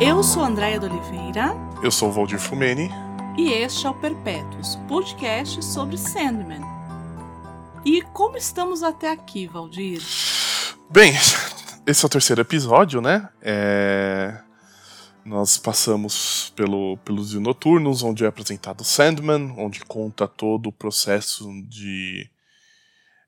Eu sou Andréia de Oliveira. Eu sou o Valdir Fumeni. E este é o Perpétuos, podcast sobre Sandman. E como estamos até aqui, Valdir? Bem, esse é o terceiro episódio, né? É... Nós passamos pelo, pelos Noturnos, onde é apresentado Sandman, onde conta todo o processo de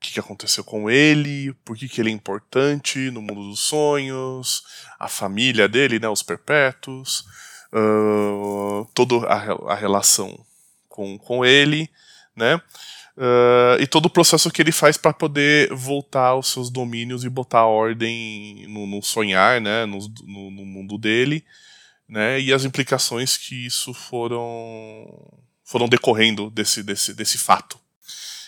que, que aconteceu com ele, por que, que ele é importante no mundo dos sonhos, a família dele, né, os perpétuos, uh, toda a, a, relação com, com ele, né, uh, e todo o processo que ele faz para poder voltar aos seus domínios e botar ordem no, no sonhar, né, no, no, no mundo dele, né, e as implicações que isso foram foram decorrendo desse, desse, desse fato.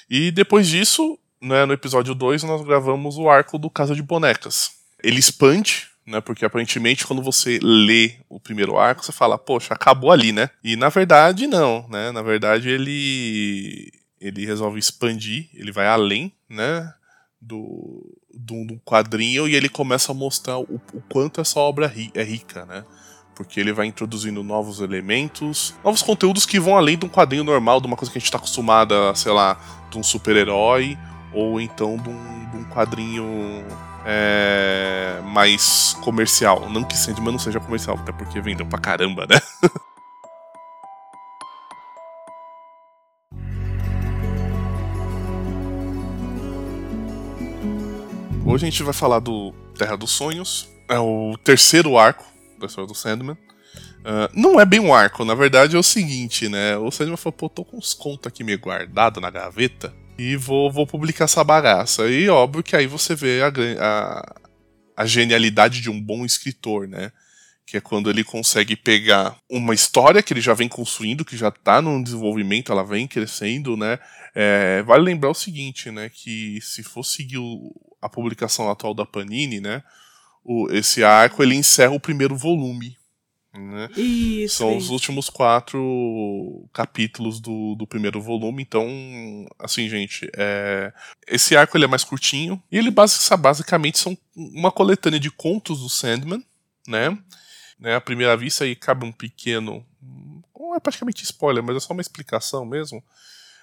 E depois disso, né, no episódio 2 nós gravamos o arco do Casa de Bonecas. Ele expande, né, porque aparentemente quando você lê o primeiro arco, você fala, poxa, acabou ali, né? E na verdade não, né? Na verdade ele ele resolve expandir, ele vai além, né, do, do, do quadrinho e ele começa a mostrar o, o quanto essa obra ri, é rica, né? porque ele vai introduzindo novos elementos, novos conteúdos que vão além de um quadrinho normal, de uma coisa que a gente está acostumada, sei lá, de um super-herói, ou então de um, de um quadrinho é, mais comercial. Não que Sandman não seja comercial, até porque vendeu pra caramba, né? Hoje a gente vai falar do Terra dos Sonhos, é o terceiro arco da história do Sandman. Uh, não é bem um arco, na verdade é o seguinte, né? O Sandman falou, pô, tô com os contos aqui meio guardado na gaveta e vou, vou publicar essa bagaça. E óbvio que aí você vê a, a, a genialidade de um bom escritor, né? Que é quando ele consegue pegar uma história que ele já vem construindo, que já está no desenvolvimento, ela vem crescendo, né? É, vale lembrar o seguinte, né? Que se for seguir o, a publicação atual da Panini, né? O, esse arco ele encerra o primeiro volume. Né? Isso, São isso. os últimos quatro capítulos do, do primeiro volume. Então, assim, gente, é... esse arco ele é mais curtinho. E ele basicamente são uma coletânea de contos do Sandman, né? né? À primeira vista aí cabe um pequeno. Não é praticamente spoiler, mas é só uma explicação mesmo.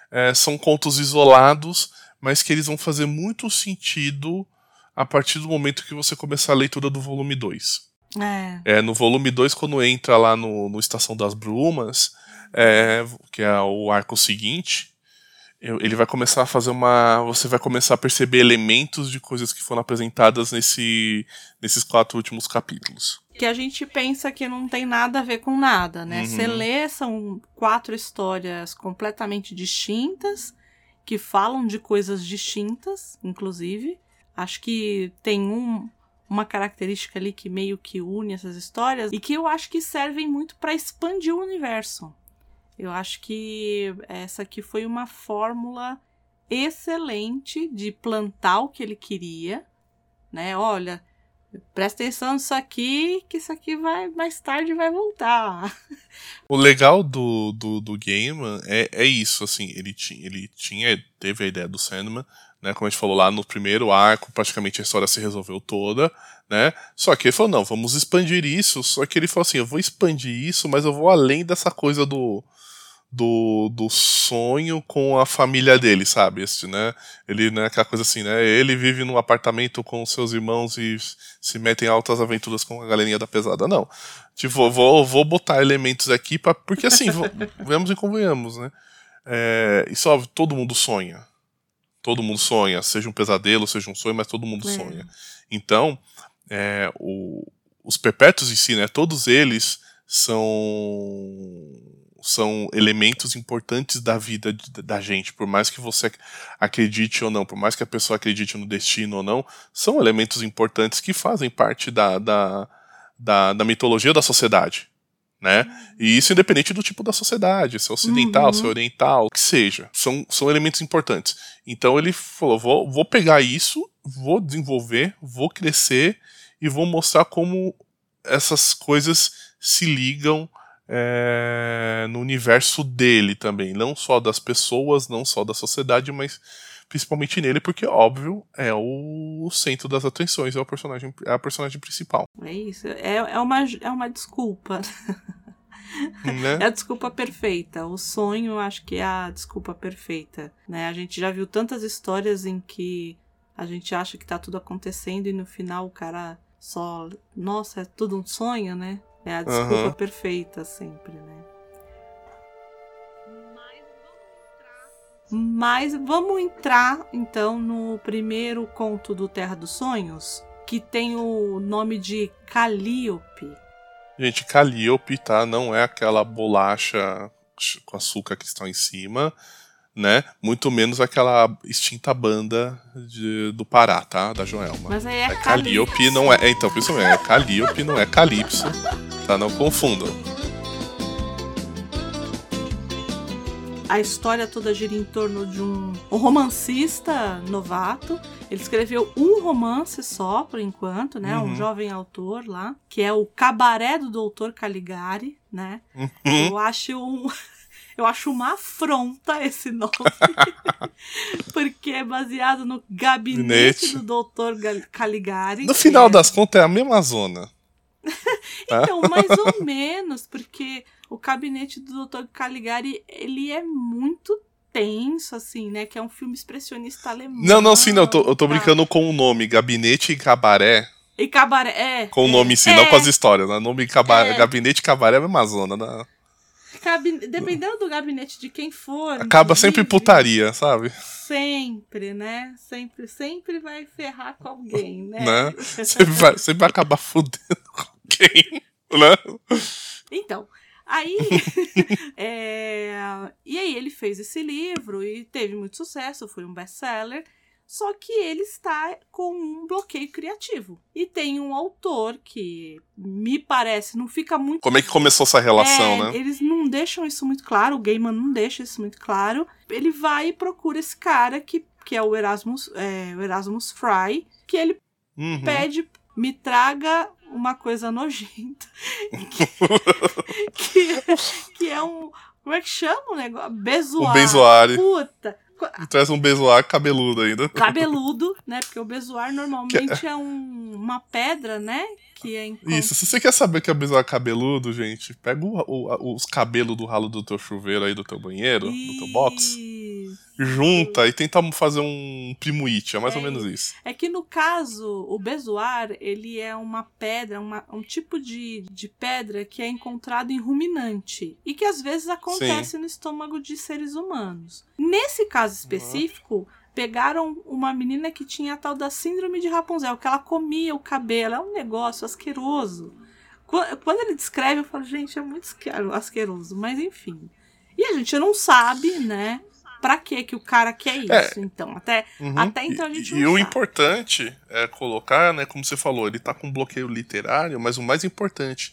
É, são contos isolados, mas que eles vão fazer muito sentido a partir do momento que você começar a leitura do volume 2. É. É, no volume 2, quando entra lá no, no Estação das Brumas, é, que é o arco seguinte, ele vai começar a fazer uma. Você vai começar a perceber elementos de coisas que foram apresentadas nesse, nesses quatro últimos capítulos. Que a gente pensa que não tem nada a ver com nada, né? Uhum. Você lê, são quatro histórias completamente distintas, que falam de coisas distintas, inclusive. Acho que tem um, uma característica ali que meio que une essas histórias e que eu acho que servem muito para expandir o universo. Eu acho que essa aqui foi uma fórmula excelente de plantar o que ele queria, né? Olha, presta atenção nisso aqui, que isso aqui vai mais tarde vai voltar. O legal do, do, do é, é isso, assim, ele, tinha, ele tinha, teve a ideia do Sandman, né? Como a gente falou lá no primeiro arco, praticamente a história se resolveu toda, né? Só que ele falou, não, vamos expandir isso. Só que ele falou assim, eu vou expandir isso, mas eu vou além dessa coisa do do, do sonho com a família dele, sabe? Esse, né? Ele, né, aquela coisa assim, né? Ele vive num apartamento com seus irmãos e se mete em altas aventuras com a galerinha da pesada. Não. Tipo, vou, vou botar elementos aqui para porque assim, vamos e convenhamos, né? É, isso óbvio, todo mundo sonha. Todo mundo sonha, seja um pesadelo, seja um sonho, mas todo mundo é. sonha. Então, é, o, os perpétuos em si, né? Todos eles são são elementos importantes da vida da gente, por mais que você acredite ou não, por mais que a pessoa acredite no destino ou não, são elementos importantes que fazem parte da, da, da, da mitologia da sociedade. Né? E isso independente do tipo da sociedade, se é ocidental, uhum. se é oriental, o que seja. São, são elementos importantes. Então ele falou: vou, vou pegar isso, vou desenvolver, vou crescer e vou mostrar como essas coisas se ligam é, no universo dele também, não só das pessoas, não só da sociedade, mas principalmente nele, porque, óbvio, é o centro das atenções, é, o personagem, é a personagem principal. É isso, é, é, uma, é uma desculpa. Né? É a desculpa perfeita. O sonho, acho que é a desculpa perfeita. Né? A gente já viu tantas histórias em que a gente acha que tá tudo acontecendo e no final o cara só. Nossa, é tudo um sonho, né? É a desculpa uhum. perfeita sempre, né? Mas vamos entrar então no primeiro conto do Terra dos Sonhos, que tem o nome de Calliope. Gente, Calliope, tá? Não é aquela bolacha com açúcar que está em cima, né? Muito menos aquela extinta banda de, do Pará, tá? Da Joelma. Mas aí é, é Calliope, não é. é então, isso mesmo, é Calliope, não é Calypso, tá? Não confundam. A história toda gira em torno de um, um romancista novato. Ele escreveu um romance só, por enquanto, né? Uhum. Um jovem autor lá, que é o Cabaré do Doutor Caligari, né? Uhum. Eu acho um. Eu acho uma afronta esse nome. porque é baseado no gabinete do Doutor Caligari. No final é... das contas, é a mesma zona. então, mais ou menos, porque o gabinete do Dr. Caligari, ele é muito tenso, assim, né? Que é um filme expressionista alemão. Não, não, sim, não. Eu tô, eu tô tá. brincando com o nome, Gabinete e Cabaré. E Cabaré, é. Com o é, nome, sim, é, não com as histórias, né? Nome cabaré, é. Gabinete e Cabaré é a mesma zona, né? Dependendo do gabinete de quem for. Acaba sempre putaria, sabe? Sempre, né? Sempre, sempre vai ferrar com alguém, né? né? Sempre, vai, sempre vai acabar fudendo com alguém, né? Então, Aí, é... e aí ele fez esse livro e teve muito sucesso, foi um best-seller. Só que ele está com um bloqueio criativo. E tem um autor que me parece, não fica muito. Como é que começou essa relação, é, né? Eles não deixam isso muito claro, o Gaiman não deixa isso muito claro. Ele vai e procura esse cara que, que é o Erasmus, é, o Erasmus Fry, que ele uhum. pede me traga uma coisa nojenta. que, que, é, que, é um. Como é que chama o negócio? Bezoar. Um bezoar. Puta. E traz um bezoar cabeludo ainda. Cabeludo, né? Porque o bezoar normalmente é, é um, uma pedra, né? Que é Isso, se você quer saber o que é bezoar cabeludo, gente, pega o, o, os cabelos do ralo do teu chuveiro aí do teu banheiro, do teu box junta e tenta fazer um primo it, é mais é, ou menos isso. É que no caso, o bezoar, ele é uma pedra, uma, um tipo de, de pedra que é encontrado em ruminante e que às vezes acontece Sim. no estômago de seres humanos. Nesse caso específico, pegaram uma menina que tinha a tal da síndrome de Rapunzel, que ela comia o cabelo, é um negócio asqueroso. Quando ele descreve, eu falo, gente, é muito asqueroso, mas enfim. E a gente não sabe, né? Pra que que o cara quer é. isso, é. então? Até, uhum. até então a gente E, e o importante é colocar, né, como você falou, ele tá com bloqueio literário, mas o mais importante,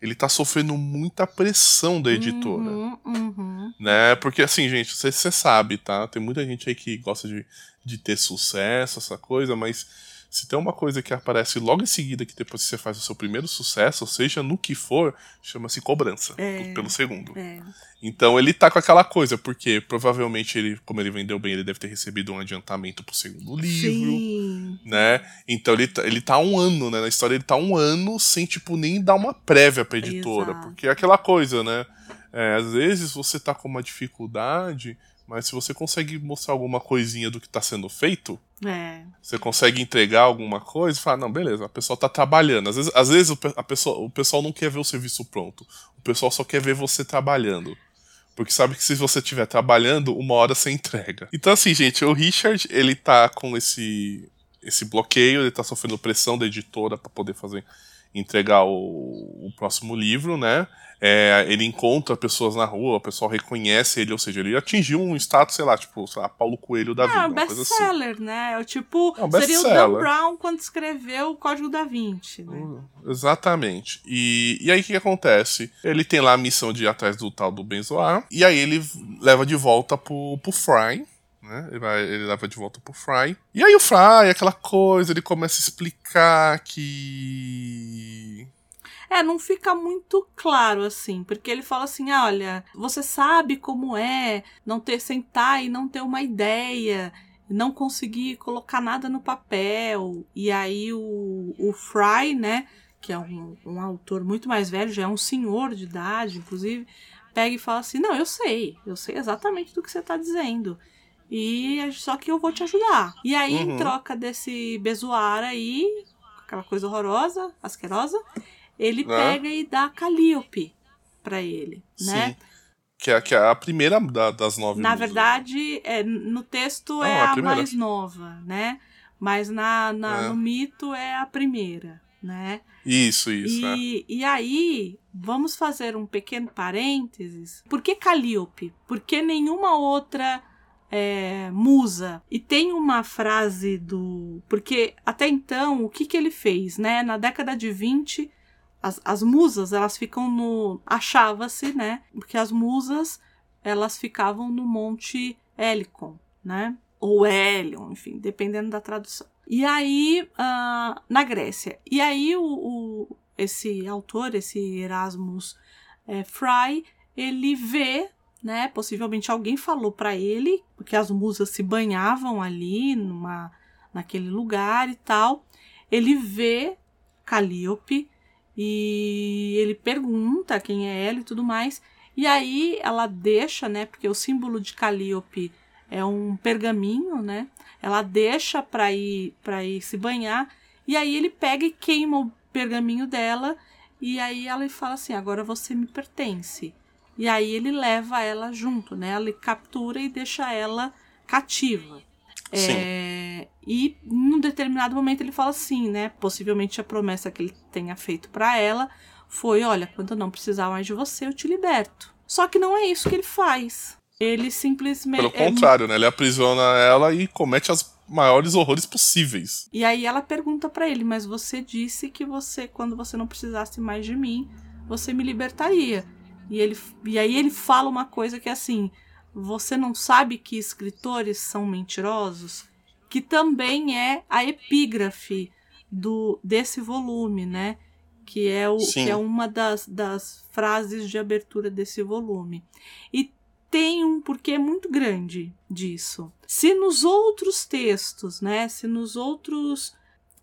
ele tá sofrendo muita pressão da editora. Uhum, uhum. Né? Porque assim, gente, você, você sabe, tá? Tem muita gente aí que gosta de, de ter sucesso, essa coisa, mas se tem uma coisa que aparece logo em seguida, que depois você faz o seu primeiro sucesso, seja no que for, chama-se cobrança é, pelo segundo. É. Então ele tá com aquela coisa, porque provavelmente ele, como ele vendeu bem, ele deve ter recebido um adiantamento pro segundo livro. Sim. Né? Então ele, tá, ele tá um ano, né? Na história ele tá um ano sem, tipo, nem dar uma prévia pra editora. Exato. Porque é aquela coisa, né? É, às vezes você tá com uma dificuldade mas se você consegue mostrar alguma coisinha do que está sendo feito, é. você consegue entregar alguma coisa e falar, não, beleza, a pessoa está trabalhando. Às vezes, às vezes o, a pessoa, o pessoal não quer ver o serviço pronto. O pessoal só quer ver você trabalhando. Porque sabe que se você estiver trabalhando, uma hora você entrega. Então, assim, gente, o Richard, ele tá com esse, esse bloqueio, ele tá sofrendo pressão da editora para poder fazer entregar o, o próximo livro, né? É, ele encontra pessoas na rua, o pessoal reconhece ele, ou seja, ele atingiu um status, sei lá, tipo, sei lá, Paulo Coelho da é, vida. É, um best-seller, assim. né? É o tipo, é um seria o Dan Brown quando escreveu o Código da Vinci, né? Hum, exatamente. E, e aí o que, que, acontece? Ele tem lá a missão de ir atrás do tal do Benzoar, e aí ele leva de volta pro, pro Fry, né? Ele, vai, ele leva de volta pro Fry. E aí o Fry, aquela coisa, ele começa a explicar que é, não fica muito claro assim, porque ele fala assim: olha, você sabe como é não ter sentar e não ter uma ideia. não conseguir colocar nada no papel. E aí o, o Fry, né, que é um, um autor muito mais velho, já é um senhor de idade, inclusive, pega e fala assim: Não, eu sei, eu sei exatamente do que você está dizendo. E só que eu vou te ajudar. E aí, uhum. em troca desse bezoar aí, aquela coisa horrorosa, asquerosa, ele né? pega e dá Calliope para ele, né? Sim. Que é, que é a primeira da, das nove. Na verdade, é, no texto Não, é a, a mais nova, né? Mas na, na é. no mito é a primeira, né? Isso, isso. E, é. e aí, vamos fazer um pequeno parênteses. Por que Calliope? Por que nenhuma outra é, musa? E tem uma frase do. Porque até então, o que, que ele fez, né? Na década de 20, as, as musas, elas ficam no. Achava-se, né? Porque as musas, elas ficavam no Monte Helicon, né? Ou Helion, enfim, dependendo da tradução. E aí, uh, na Grécia. E aí, o, o, esse autor, esse Erasmus é, Fry, ele vê, né? Possivelmente alguém falou para ele, porque as musas se banhavam ali, numa, naquele lugar e tal. Ele vê Calíope e ele pergunta quem é ela e tudo mais. E aí ela deixa, né? Porque o símbolo de Calíope é um pergaminho, né? Ela deixa para ir para ir se banhar e aí ele pega e queima o pergaminho dela e aí ela fala assim: "Agora você me pertence". E aí ele leva ela junto, né? Ele captura e deixa ela cativa. É, e num determinado momento ele fala assim, né? Possivelmente a promessa que ele tenha feito para ela foi: olha, quando eu não precisar mais de você, eu te liberto. Só que não é isso que ele faz. Ele simplesmente. Pelo é contrário, é... né? Ele aprisiona ela e comete as maiores horrores possíveis. E aí ela pergunta para ele: Mas você disse que você, quando você não precisasse mais de mim, você me libertaria. E, ele, e aí ele fala uma coisa que é assim: Você não sabe que escritores são mentirosos? Que também é a epígrafe do desse volume, né? Que é, o, que é uma das, das frases de abertura desse volume. E tem um porquê muito grande disso. Se nos outros textos, né, se nos outros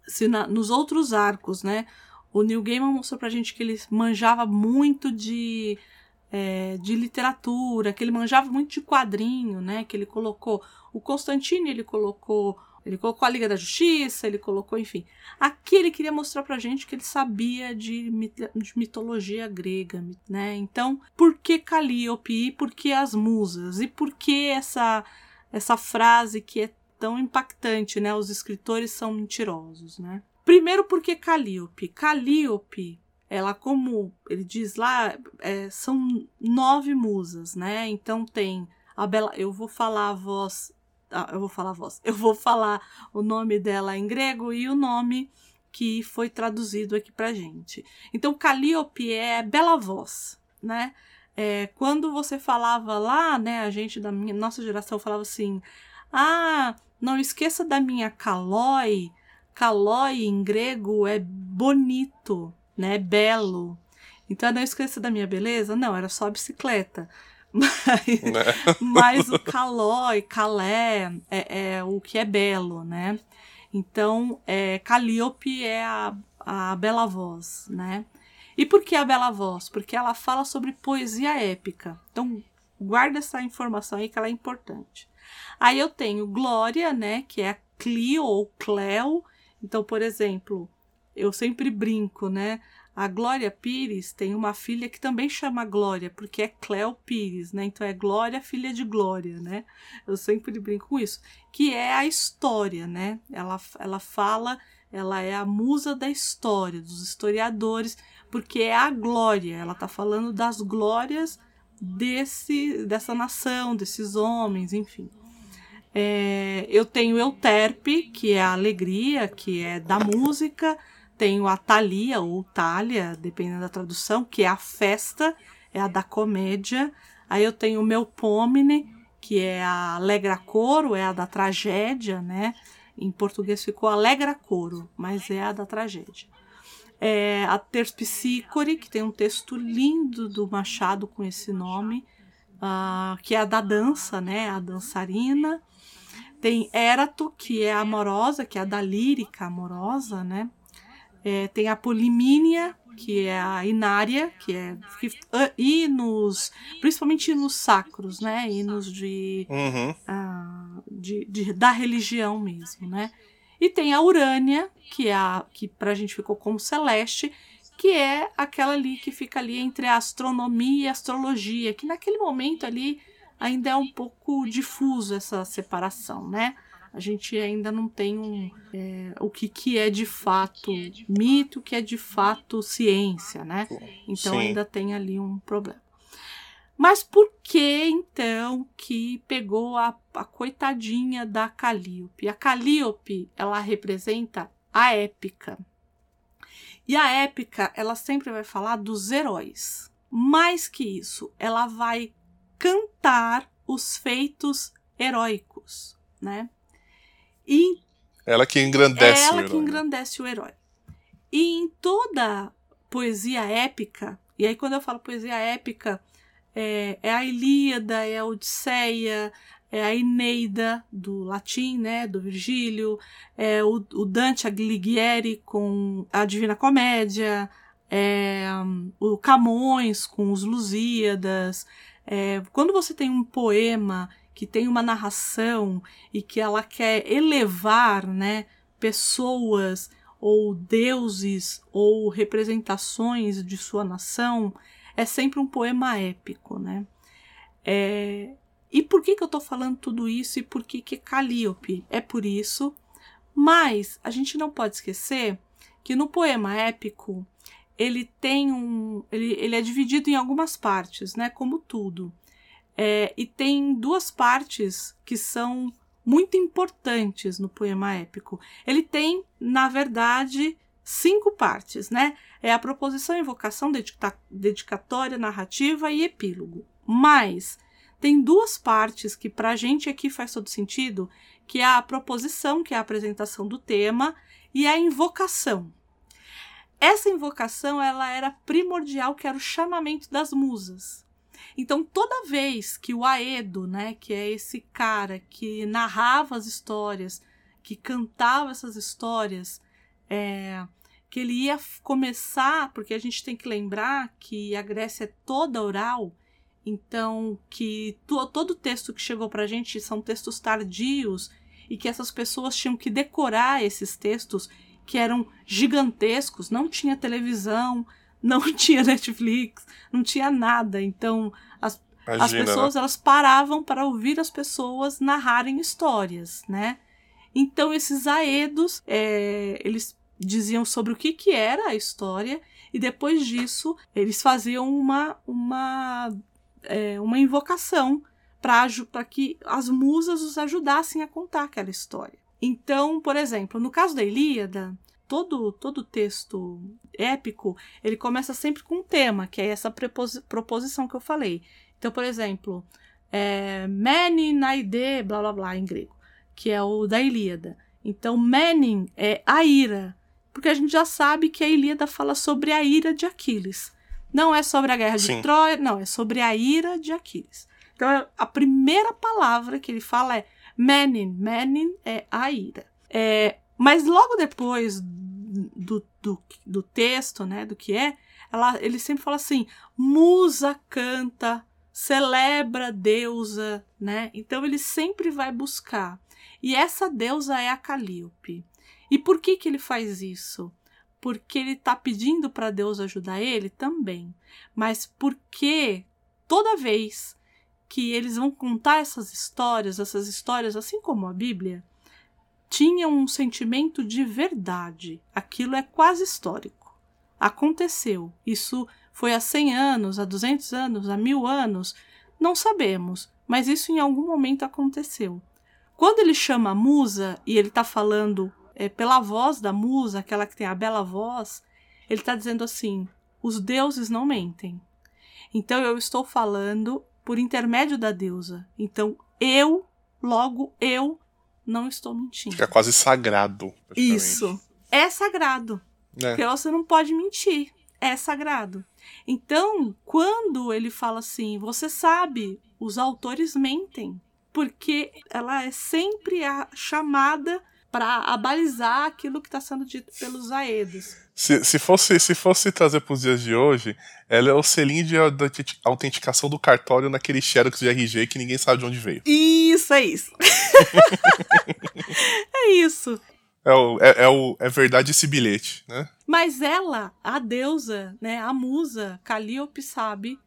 se na, nos outros arcos, né, o Neil Gaiman mostrou pra gente que ele manjava muito de é, de literatura, que ele manjava muito de quadrinho, né, que ele colocou o Constantine, ele colocou ele colocou a Liga da Justiça, ele colocou, enfim. Aqui ele queria mostrar pra gente que ele sabia de, de mitologia grega, né? Então, por que Calliope? E por que as musas? E por que essa, essa frase que é tão impactante, né? Os escritores são mentirosos, né? Primeiro, porque Calliope? Calliope, ela, como ele diz lá, é, são nove musas, né? Então tem a Bela. Eu vou falar a voz ah, eu vou falar a voz. Eu vou falar o nome dela em grego e o nome que foi traduzido aqui pra gente. Então, Calliope é bela voz, né? É, quando você falava lá, né, a gente da minha, nossa geração falava assim: ah, não esqueça da minha calói. Calói em grego é bonito, né? Belo. Então, não esqueça da minha beleza? Não, era só bicicleta. Mas, né? mas o caló e calé é, é, o que é belo, né? Então, é, Calliope é a, a bela voz, né? E por que a bela voz? Porque ela fala sobre poesia épica. Então, guarda essa informação aí que ela é importante. Aí eu tenho Glória, né? Que é Clio ou Cleo. Então, por exemplo, eu sempre brinco, né? A Glória Pires tem uma filha que também chama Glória, porque é Cleo Pires, né? Então é Glória, filha de Glória, né? Eu sempre brinco com isso. Que é a história, né? Ela, ela fala, ela é a musa da história, dos historiadores, porque é a glória. Ela tá falando das glórias desse, dessa nação, desses homens, enfim. É, eu tenho Euterpe, que é a alegria, que é da música tenho a Thalia, ou Thalia, dependendo da tradução, que é a festa, é a da comédia. Aí eu tenho o meu Pomine, que é a Alegra Coro, é a da tragédia, né? Em português ficou Alegra Coro, mas é a da tragédia. É a Terpsícore, que tem um texto lindo do Machado com esse nome, uh, que é a da dança, né? A dançarina. Tem Érato, que é amorosa, que é a da lírica amorosa, né? É, tem a Polimínia, que é a Inária, que é que, hinos, principalmente hinos sacros, né? Hinos de, Uhum. uh, de, de, da religião mesmo, né? E tem a Urânia, que é a que pra gente ficou como celeste, que é aquela ali que fica ali entre a astronomia e a astrologia, que naquele momento ali ainda é um pouco difuso essa separação, né? A gente ainda não tem um, é, o que, que é de fato mito, o que é de fato ciência, né? Então Sim. ainda tem ali um problema. Mas por que então que pegou a, a coitadinha da Calíope? A Calíope, ela representa a épica. E a épica, ela sempre vai falar dos heróis. Mais que isso, ela vai cantar os feitos heróicos, né? E Ela que engrandece é o ela herói. que engrandece o herói. E em toda poesia épica, e aí quando eu falo poesia épica, é, é a Ilíada, é a Odisseia, é a Eneida, do latim, né, do Virgílio, é o, o Dante Alighieri com a Divina Comédia, é, o Camões com os Lusíadas. É, quando você tem um poema que tem uma narração e que ela quer elevar, né, pessoas ou deuses ou representações de sua nação, é sempre um poema épico, né? É, e por que, que eu tô falando tudo isso e por que, que é Calíope? É por isso, mas a gente não pode esquecer que no poema épico ele tem um. Ele, ele é dividido em algumas partes, né? Como tudo. É, e tem duas partes que são muito importantes no poema épico. Ele tem, na verdade, cinco partes, né? É a proposição, invocação, dedica dedicatória, narrativa e epílogo. Mas tem duas partes que pra gente aqui faz todo sentido, que é a proposição, que é a apresentação do tema, e a invocação. Essa invocação ela era primordial, que era o chamamento das musas. Então, toda vez que o Aedo, né, que é esse cara que narrava as histórias, que cantava essas histórias, é, que ele ia começar, porque a gente tem que lembrar que a Grécia é toda oral, então que to, todo texto que chegou pra gente são textos tardios e que essas pessoas tinham que decorar esses textos que eram gigantescos, não tinha televisão, não tinha Netflix, não tinha nada. Então as, Imagina, as pessoas né? elas paravam para ouvir as pessoas narrarem histórias, né? Então esses aedos, é, eles diziam sobre o que, que era a história e depois disso eles faziam uma uma é, uma invocação para que as musas os ajudassem a contar aquela história. Então, por exemplo, no caso da Ilíada, todo todo texto épico ele começa sempre com um tema, que é essa proposição que eu falei. Então, por exemplo, é, Menin naide, blá blá blá em grego, que é o da Ilíada. Então, Menin é a ira, porque a gente já sabe que a Ilíada fala sobre a ira de Aquiles. Não é sobre a guerra de Sim. Troia, não, é sobre a ira de Aquiles. Então, a primeira palavra que ele fala é Menin. Menin é a ira. É, mas logo depois do, do, do texto, né, do que é, ela, ele sempre fala assim: musa canta, celebra deusa, né? Então ele sempre vai buscar. E essa deusa é a Calíope. E por que, que ele faz isso? Porque ele está pedindo para Deus ajudar ele também, mas porque toda vez que eles vão contar essas histórias, essas histórias, assim como a Bíblia, tinham um sentimento de verdade. Aquilo é quase histórico. Aconteceu. Isso foi há 100 anos, há 200 anos, há mil anos. Não sabemos, mas isso em algum momento aconteceu. Quando ele chama a musa e ele está falando é, pela voz da musa, aquela que tem a bela voz, ele está dizendo assim: os deuses não mentem. Então eu estou falando por intermédio da deusa. Então eu, logo eu, não estou mentindo. Fica quase sagrado. Isso. É sagrado. É. Porque você não pode mentir. É sagrado. Então, quando ele fala assim, você sabe, os autores mentem. porque ela é sempre a chamada para abalizar aquilo que está sendo dito pelos aedos. Se, se, fosse, se fosse trazer para os dias de hoje, ela é o selinho de autenticação do cartório naquele xerox de RG que ninguém sabe de onde veio. Isso, é isso. é isso. É, o, é, é, o, é verdade esse bilhete, né? Mas ela, a deusa, né, a musa, Calliope, sabe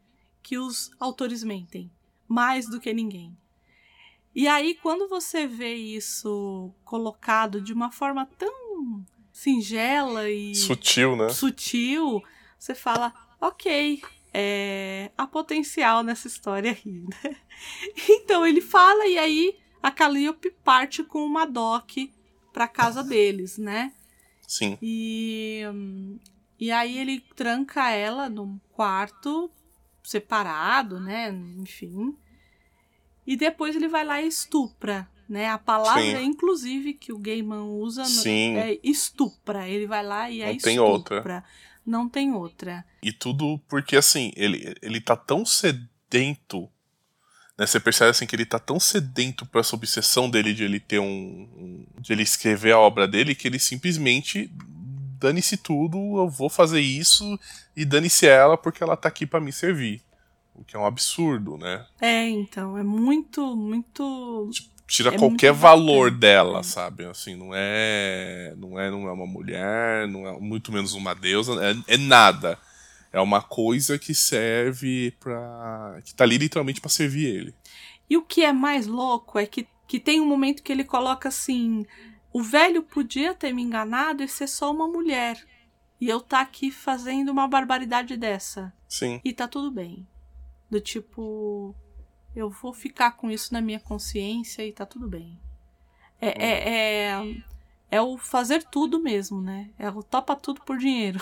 que os autores mentem. Mais do que ninguém. E aí, quando você vê isso colocado de uma forma tão singela e. Sutil, né? Sutil, você fala, ok, é, há potencial nessa história aí, né? Então ele fala, e aí a Calliope parte com uma doc pra casa deles, né? Sim. E, e aí ele tranca ela num quarto separado, né? Enfim. E depois ele vai lá e estupra, né? A palavra, Sim. inclusive, que o Gaiman usa Sim. é estupra. Ele vai lá e Não é tem estupra. outra. Não tem outra. E tudo porque, assim, ele, ele tá tão sedento né, você percebe assim que ele tá tão sedento por essa obsessão dele de ele ter um, um, de ele escrever a obra dele que ele simplesmente dane-se tudo, eu vou fazer isso e dane-se ela porque ela tá aqui para me servir. O que é um absurdo, né? É, então, é muito, muito tira É qualquer muito valor bacana. dela, sabe? Assim, não é, não é, não é uma mulher, não é muito menos uma deusa, é, é nada. É uma coisa que serve pra. que tá ali literalmente pra servir ele. E o que é mais louco é que, que tem um momento que ele coloca assim: o velho podia ter me enganado e ser só uma mulher. E eu tá aqui fazendo uma barbaridade dessa. Sim. E tá tudo bem. Do tipo, eu vou ficar com isso na minha consciência e tá tudo bem. É, é, é, é o fazer tudo mesmo, né? É o topa tudo por dinheiro.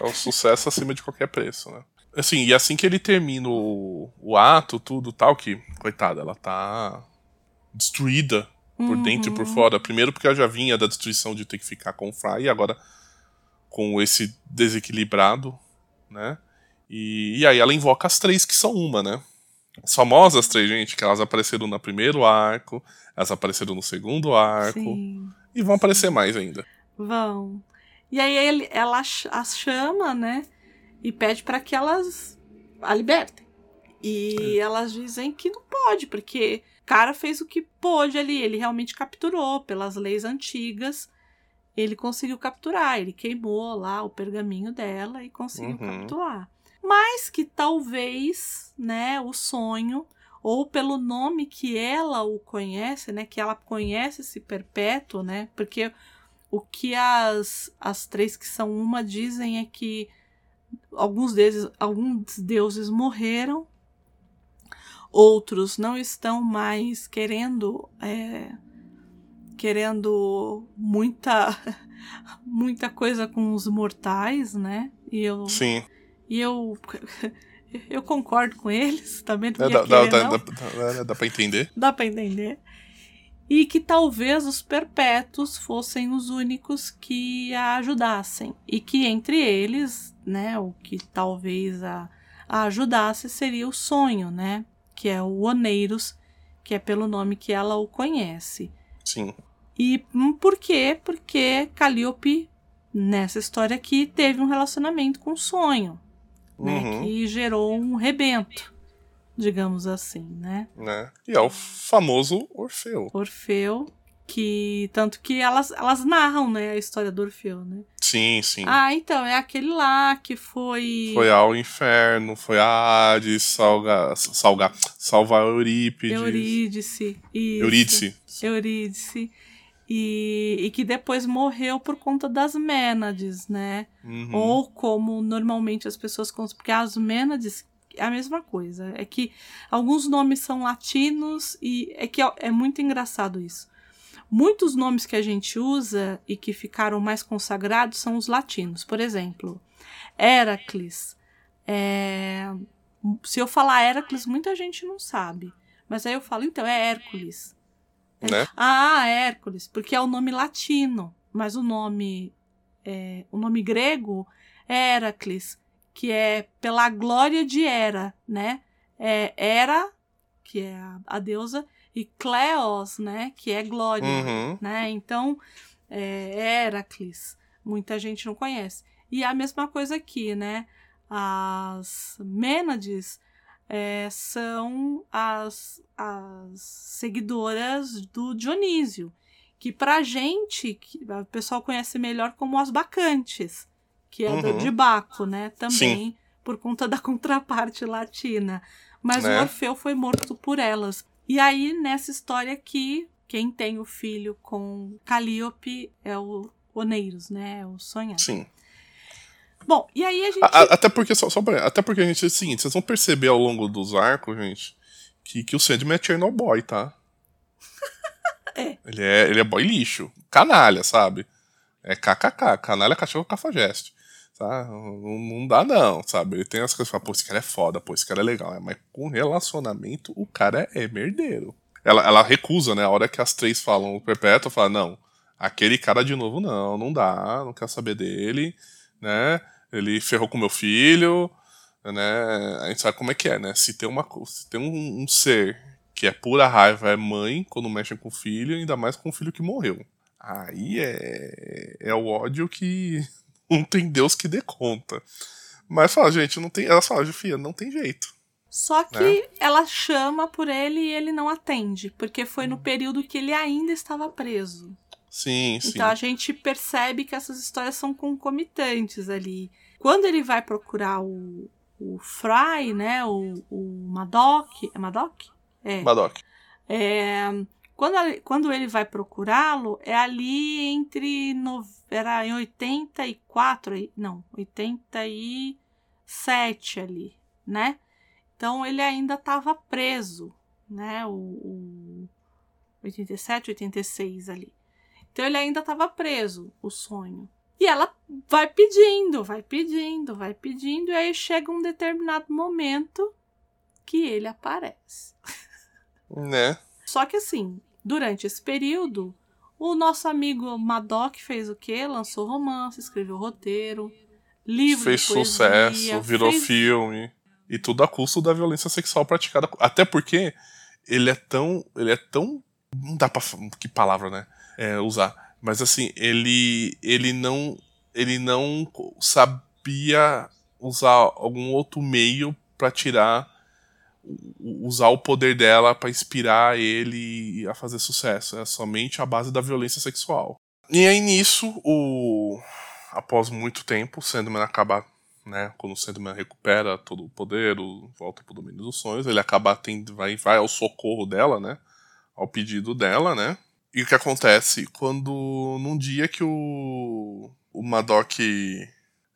É o sucesso acima de qualquer preço, né? Assim, e assim que ele termina o, o ato, tudo tal, que, coitada, ela tá destruída por dentro e por Uhum. fora. Primeiro porque ela já vinha da destruição de ter que ficar com o Fry, e agora com esse desequilibrado, né? E, e aí ela invoca as três que são uma, né? As famosas três, gente, que elas apareceram no primeiro arco, elas apareceram no segundo arco, Sim. e vão aparecer mais ainda. Vão. E aí ele, ela as chama, né? E pede para que elas a libertem. E elas dizem que não pode, porque o cara fez o que pôde ali. Ele realmente capturou pelas leis antigas. Ele conseguiu capturar. Ele queimou lá o pergaminho dela e conseguiu Uhum. capturar. Mas que talvez, né, o sonho ou pelo nome que ela o conhece, né, que ela conhece esse perpétuo, né, porque o que as, as três que são uma dizem é que alguns deles, alguns deuses morreram, outros não estão mais querendo é, querendo muita muita coisa com os mortais, né? E eu Sim. E eu eu concordo com eles, também não É, dá, dá, querer, dá, não. dá, dá, dá pra entender. Dá pra entender. E que talvez os perpétuos fossem os únicos que a ajudassem. E que entre eles, né, o que talvez a, a ajudasse seria o sonho, né? Que é o Oneiros, que é pelo nome que ela o conhece. Sim. E hum, por quê? Porque Calliope, nessa história aqui, teve um relacionamento com o sonho, né? Uhum. Que gerou um rebento, digamos assim, né? Né? E é o famoso Orfeu. Orfeu, que tanto que elas, elas narram, né, a história do Orfeu, né? Sim, sim. Ah, então é aquele lá que foi Foi ao inferno, foi a Hades, salga, salga, salvar Eurípides. Eurídice, isso. Eurídice. Eurídice. E, e que depois morreu por conta das Mênades, né? Uhum. Ou como normalmente as pessoas contam, porque as Mênades é a mesma coisa. É que alguns nomes são latinos e é que é, é muito engraçado isso. Muitos nomes que a gente usa e que ficaram mais consagrados são os latinos. Por exemplo, Heracles. É, Se eu falar Heracles, muita gente não sabe. Mas aí eu falo, então, é Hércules. Né? Ah, Hércules, porque é o nome latino, mas o nome é, o nome grego é Heracles, que é pela glória de Hera, né? É, Hera que é a, a deusa, e Cleos, né, que é glória, Uhum. né? Então, é Heracles. Muita gente não conhece. E a mesma coisa aqui, né? As Mênades é, são as, as seguidoras do Dionísio, que pra gente, que o pessoal conhece melhor como as Bacantes, que é do- Uhum. de Baco, né? Também por conta da contraparte latina. Mas Né? o Orfeu foi morto por elas. E aí, nessa história aqui, quem tem o filho com Calíope é o Oneiros, né? É o sonhar. Sim. Bom, e aí a gente. A- até porque, só, só pra- até porque a gente é o seguinte, vocês vão perceber ao longo dos arcos, gente, que, que o Sandman é Chernobyl, tá? É. Ele é, ele é boy lixo. Canalha, sabe? É kkk, canalha cachorro cafajeste. Tá? Não, não dá não, sabe? Ele tem as coisas que fala, pô, esse cara é foda, pô, esse cara é legal. Mas com relacionamento, o cara é merdeiro. Ela, ela recusa, né? A hora que as três falam o Perpétua, fala, não, aquele cara de novo não, não dá, não quero saber dele, né? Ele ferrou com meu filho, né? A gente sabe como é que é, né? Se tem, uma, se tem um, um ser que é pura raiva, é mãe, quando mexe com o filho, ainda mais com o filho que morreu. Aí é, é o ódio que não tem Deus que dê conta. Mas fala, gente, não tem. Ela fala, Fia, não tem jeito. Só que né? ela chama por ele e ele não atende, porque foi no período que ele ainda estava preso. Sim, sim. Então a gente percebe que essas histórias são concomitantes ali. Quando ele vai procurar o, o Fry, né? O, o Madoc. É Madoc? É. Madoc. É, quando, ele- quando ele vai procurá-lo, é ali entre. No, era em 84, aí- não, 87 ali, né? Então ele ainda estava preso, né? O, o 87, 86 ali. Então ele ainda estava preso, o sonho. E ela vai pedindo, vai pedindo, vai pedindo, e aí chega um determinado momento que ele aparece. Né? Só que assim, durante esse período, o nosso amigo Madoc fez o quê? Lançou romance, escreveu roteiro, livro Fez poesia, sucesso, virou fez- filme. E tudo a custo da violência sexual praticada. Até porque ele é tão. Ele é tão. Não dá pra. fa- Que palavra, né? É, usar. Mas assim, ele. Ele não. Ele não sabia usar algum outro meio pra tirar. Usar o poder dela pra inspirar ele a fazer sucesso. É somente a base da violência sexual. E aí nisso, o. Após muito tempo, Sandman acaba né? Quando o Sandman recupera todo o poder, o, volta pro domínio dos sonhos, ele acaba tendo, vai, vai ao socorro dela, né? Ao pedido dela, né? E o que acontece? Quando num dia que o, o Madoc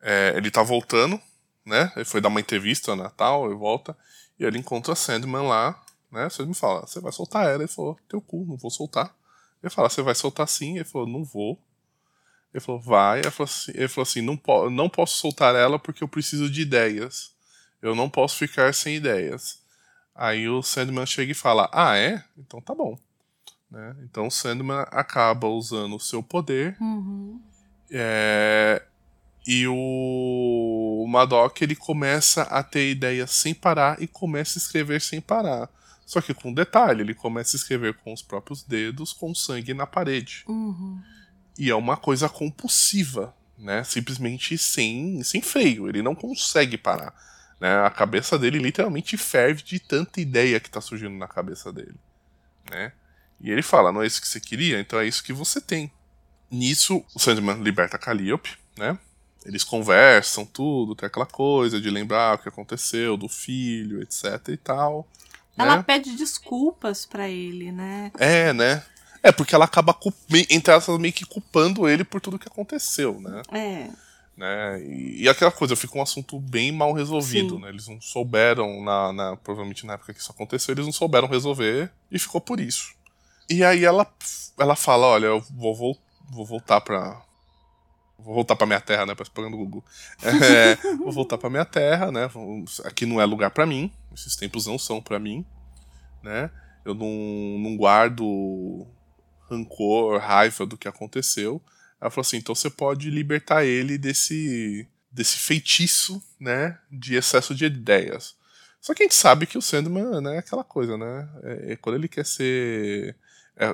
é, ele tá voltando, né? Ele foi dar uma entrevista na Natal, ele volta, e ele encontra Sandman lá, né? O Sandman fala, você vai soltar ela? Ele falou, teu cu, não vou soltar. Ele fala, você vai soltar sim? Ele falou, não vou. Ele falou, vai. Ele falou assim, ele falou assim não, po não posso soltar ela porque eu preciso de ideias. Eu não posso ficar sem ideias. Aí o Sandman chega e fala, ah, é? Então tá bom. Né? Então o Sandman acaba usando o seu poder Uhum. é, e o, o Madoc ele começa a ter ideias sem parar e começa a escrever sem parar. Só que com um detalhe, ele começa a escrever com os próprios dedos, com sangue na parede. Uhum. E é uma coisa compulsiva, né? Simplesmente sem, sem freio. Ele não consegue parar. Né? A cabeça dele literalmente ferve de tanta ideia que tá surgindo na cabeça dele. Né? E ele fala: não é isso que você queria? Então é isso que você tem. Nisso, o Sandman liberta Calliope, né? Eles conversam tudo, tem aquela coisa de lembrar o que aconteceu, do filho, etc e tal. Ela né? pede desculpas pra ele, né? É, né? É, porque ela acaba, entre essas, meio que culpando ele por tudo que aconteceu, né? É. né? E, e aquela coisa, fica um assunto bem mal resolvido, Sim. né? Eles não souberam, na, na- provavelmente na época que isso aconteceu, eles não souberam resolver e ficou por isso. E aí ela, ela fala, olha, eu vou, vol- vou voltar pra... Vou voltar pra minha terra, né? Pagando o Google. É, vou voltar pra minha terra, né? Aqui não é lugar pra mim. Esses tempos não são pra mim, né? Eu não, não guardo rancor, raiva do que aconteceu. Ela falou assim: então você pode libertar ele desse, desse feitiço, né? De excesso de ideias. Só que a gente sabe que o Sandman né, é aquela coisa, né? É, é quando ele quer ser. É, é...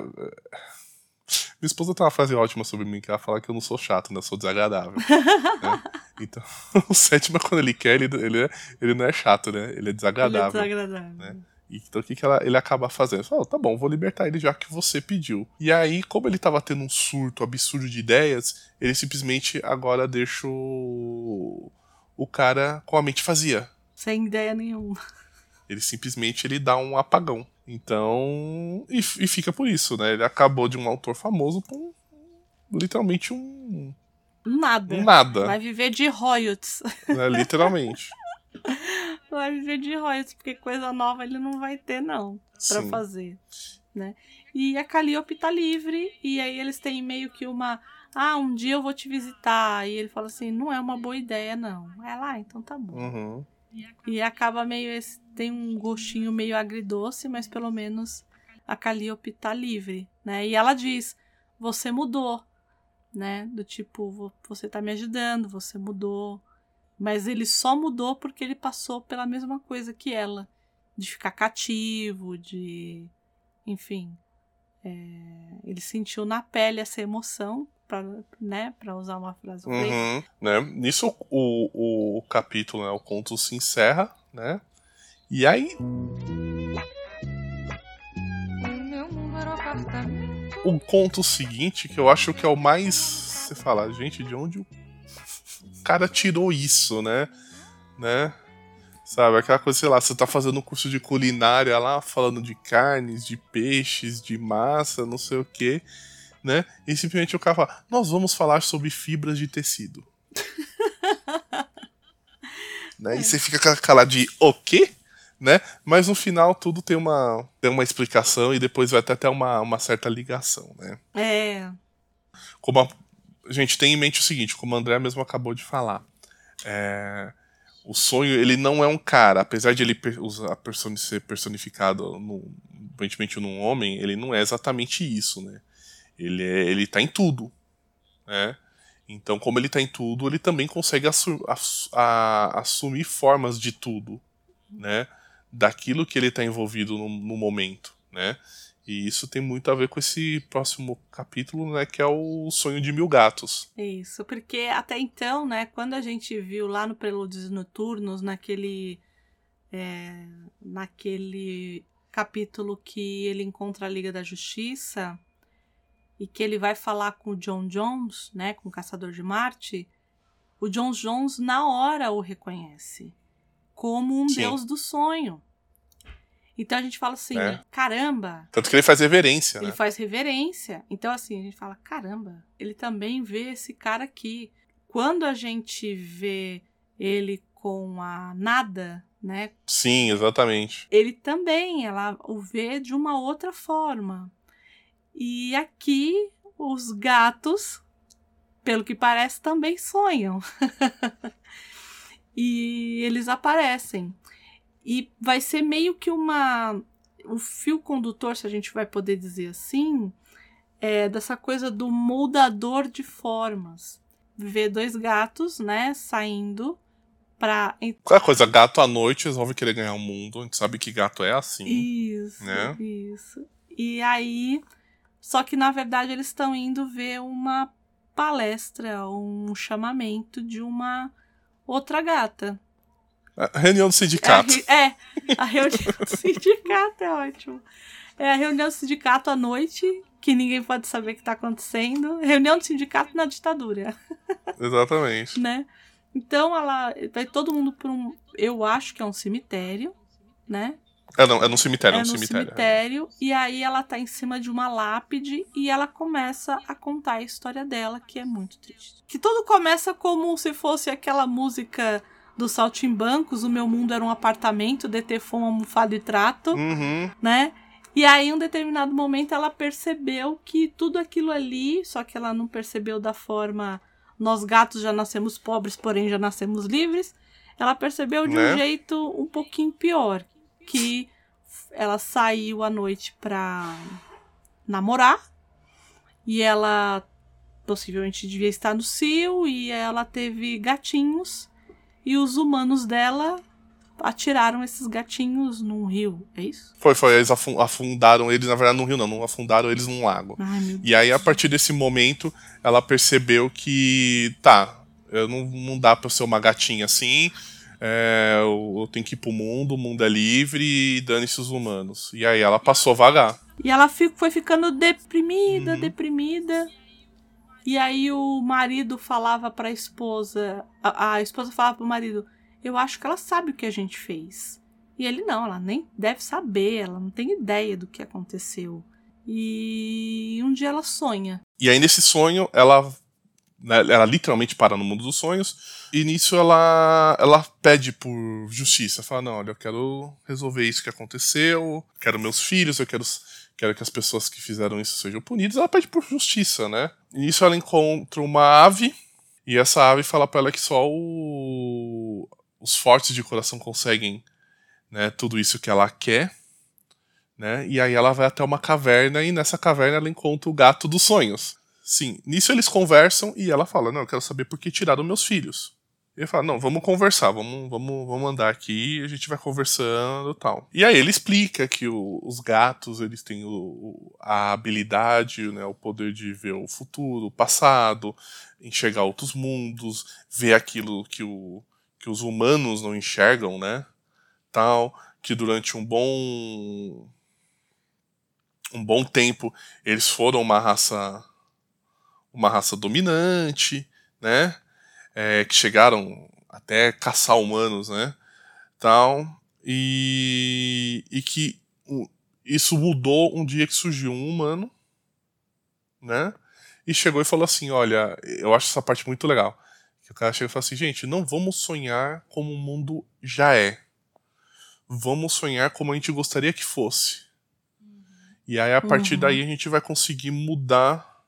Minha esposa tem uma frase ótima sobre mim, que ela fala que eu não sou chato, né? Eu sou desagradável. né? Então, o Sandman, quando ele quer, ele, ele, é, ele não é chato, né? Ele é desagradável. Ele é desagradável. Né? Então o que, que ela, ele acaba fazendo? Ele fala, tá bom, vou libertar ele já que você pediu. E aí, como ele tava tendo um surto absurdo de ideias, ele simplesmente agora deixa o, o cara com a mente vazia. Sem ideia nenhuma. Ele simplesmente ele dá um apagão. Então. E, e fica por isso, né? Ele acabou de um autor famoso com literalmente um. Nada. Um nada. Vai viver de royalties. Né? Literalmente. vai viver de royalties, porque coisa nova ele não vai ter, não, para fazer, né? E a Calliope tá livre, e aí eles têm meio que uma. Ah, um dia eu vou te visitar. E ele fala assim: não é uma boa ideia, não. É lá, então tá bom. Uhum. E acaba meio. Esse, tem um gostinho meio agridoce, mas pelo menos a Calliope tá livre, né? E ela diz: você mudou, né? Do tipo, você tá me ajudando, você mudou. Mas ele só mudou porque ele passou pela mesma coisa que ela. De ficar cativo, de. Enfim. É, ele sentiu na pele essa emoção, pra, né, pra usar uma frase. Uhum, né? Nisso o, o capítulo, né, o conto se encerra, né? E aí. O conto seguinte, que eu acho que é o mais. Você fala, gente, de onde o cara tirou isso, né? Né? Sabe, aquela coisa, sei lá, você tá fazendo um curso de culinária lá, falando de carnes, de peixes, de massa, não sei o que, né? E simplesmente o cara fala, nós vamos falar sobre fibras de tecido. né? E você fica com aquela de o quê? Né? Mas no final tudo tem uma, tem uma explicação e depois vai até ter uma, uma certa ligação, né? É. Como a, gente tem em mente o seguinte, como o André mesmo acabou de falar. É, o sonho, ele não é um cara, apesar de ele usar person ser personificado no, aparentemente num homem, ele não é exatamente isso, né? Ele, é, ele tá em tudo, né? Então, como ele tá em tudo, ele também consegue assu assumir formas de tudo, né? Daquilo que ele tá envolvido no, no momento, né? E isso tem muito a ver com esse próximo capítulo, né, que é o sonho de mil gatos. Isso, porque até então, né, quando a gente viu lá no Prelúdios Noturnos, naquele é, naquele capítulo que ele encontra a Liga da Justiça e que ele vai falar com o John Jones, né, com o Caçador de Marte, o John Jones na hora o reconhece como um Sim. deus do sonho. Então a gente fala assim, é. caramba. Tanto que ele faz reverência, ele né? faz reverência. Então, assim, a gente fala, caramba, ele também vê esse cara aqui. Quando a gente vê ele com a nada, né? Sim, exatamente. Ele também, ela o vê de uma outra forma. E aqui os gatos, pelo que parece, também sonham. e eles aparecem. E vai ser meio que uma. O fio condutor, se a gente vai poder dizer assim, é dessa coisa do moldador de formas. Ver dois gatos, né, saindo pra. Qual é a coisa? Gato à noite resolve querer ganhar o mundo. A gente sabe que gato é assim. Isso. Né? Isso. E aí. Só que na verdade eles estão indo ver uma palestra, um chamamento de uma outra gata. A reunião do sindicato. É, é a reunião do sindicato é ótimo. É a reunião do sindicato à noite, que ninguém pode saber o que está acontecendo. Reunião do sindicato na ditadura. Exatamente. né? Então ela vai todo mundo para um. Eu acho que é um cemitério, né? É, não, é num cemitério, é, é um cemitério. cemitério. E aí ela tá em cima de uma lápide e ela começa a contar a história dela, que é muito triste. Que tudo começa como se fosse aquela música dos saltimbancos, o meu mundo era um apartamento, DT um almofado e trato, uhum. né? E aí, em um determinado momento, ela percebeu que tudo aquilo ali, só que ela não percebeu da forma nós gatos já nascemos pobres, porém já nascemos livres. Ela percebeu de né? um jeito um pouquinho pior, que ela saiu à noite pra namorar e ela possivelmente devia estar no cio e ela teve gatinhos e os humanos dela atiraram esses gatinhos num rio, é isso? Foi, foi. Eles afundaram eles, na verdade, num rio não, não afundaram eles num lago. Ai, e aí, a partir desse momento, ela percebeu que, tá, eu não, não dá pra eu ser uma gatinha assim. É, eu, tenho que ir pro mundo, o mundo é livre e dane-se os humanos. E aí ela passou vagar. E ela foi ficando deprimida, uhum. deprimida. E aí o marido falava pra esposa, a, a esposa falava pro marido, eu acho que ela sabe o que a gente fez. E ele não, ela nem deve saber, ela não tem ideia do que aconteceu. E um dia ela sonha. E aí nesse sonho ela né, ela literalmente para no mundo dos sonhos e nisso ela ela pede por justiça, fala não, olha, eu quero resolver isso que aconteceu, quero meus filhos, eu quero quero que as pessoas que fizeram isso sejam punidas. Ela pede por justiça, né? E nisso ela encontra uma ave e essa ave fala para ela que só o os fortes de coração conseguem né, tudo isso que ela quer. Né? E aí ela vai até uma caverna e nessa caverna ela encontra o gato dos sonhos. Sim, nisso eles conversam e ela fala: Não, eu quero saber por que tiraram meus filhos. Ele fala: Não, vamos conversar, vamos, vamos, vamos andar aqui, a gente vai conversando tal. E aí ele explica que o, os gatos eles têm o, a habilidade, né, o poder de ver o futuro, o passado, enxergar outros mundos, ver aquilo que o, que os humanos não enxergam, né? Tal, que durante um bom um bom tempo eles foram uma raça uma raça dominante, né? É, que chegaram até caçar humanos, né? Tal e, e que isso mudou um dia que surgiu um humano, né? E chegou e falou assim, olha, eu acho essa parte muito legal. Que o cara chega e fala assim, gente, não vamos sonhar como o mundo já é. Vamos sonhar como a gente gostaria que fosse. E aí, a partir uhum. daí, a gente vai conseguir mudar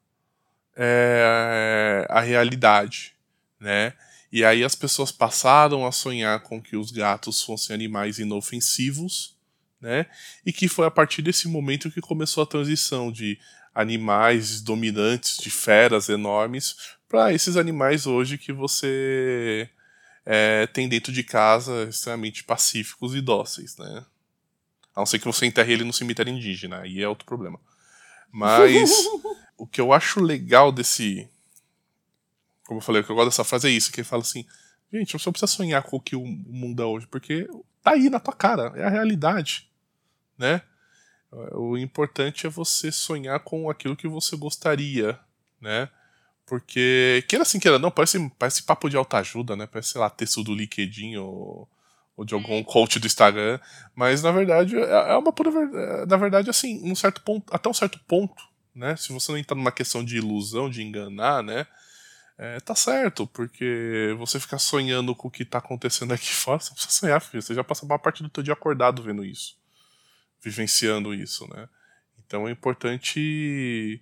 é, a realidade, né? E aí as pessoas passaram a sonhar com que os gatos fossem animais inofensivos, né? E que foi a partir desse momento que começou a transição de animais dominantes, de feras enormes, para esses animais hoje que você é, tem dentro de casa extremamente pacíficos e dóceis, né? A não ser que você enterre ele no cemitério indígena, aí é outro problema. Mas o que eu acho legal desse. Como eu falei, o que eu gosto dessa frase é isso, que ele fala assim, gente, você não precisa sonhar com o que o mundo é hoje, porque tá aí na tua cara, é a realidade, né? O importante é você sonhar com aquilo que você gostaria, né? Porque, queira assim, queira não, parece, parece papo de alta ajuda, né? Parece, sei lá, texto do LinkedIn ou, ou de algum coach do Instagram. Mas, na verdade, é, é uma pura verdade. Na verdade, assim, um certo ponto, até um certo ponto, né? Se você não entrar numa questão de ilusão, de enganar, né? É, tá certo, porque você ficar sonhando com o que tá acontecendo aqui fora, você precisa sonhar, filho. Você já passa uma parte do teu dia acordado vendo isso. Vivenciando isso, né? Então é importante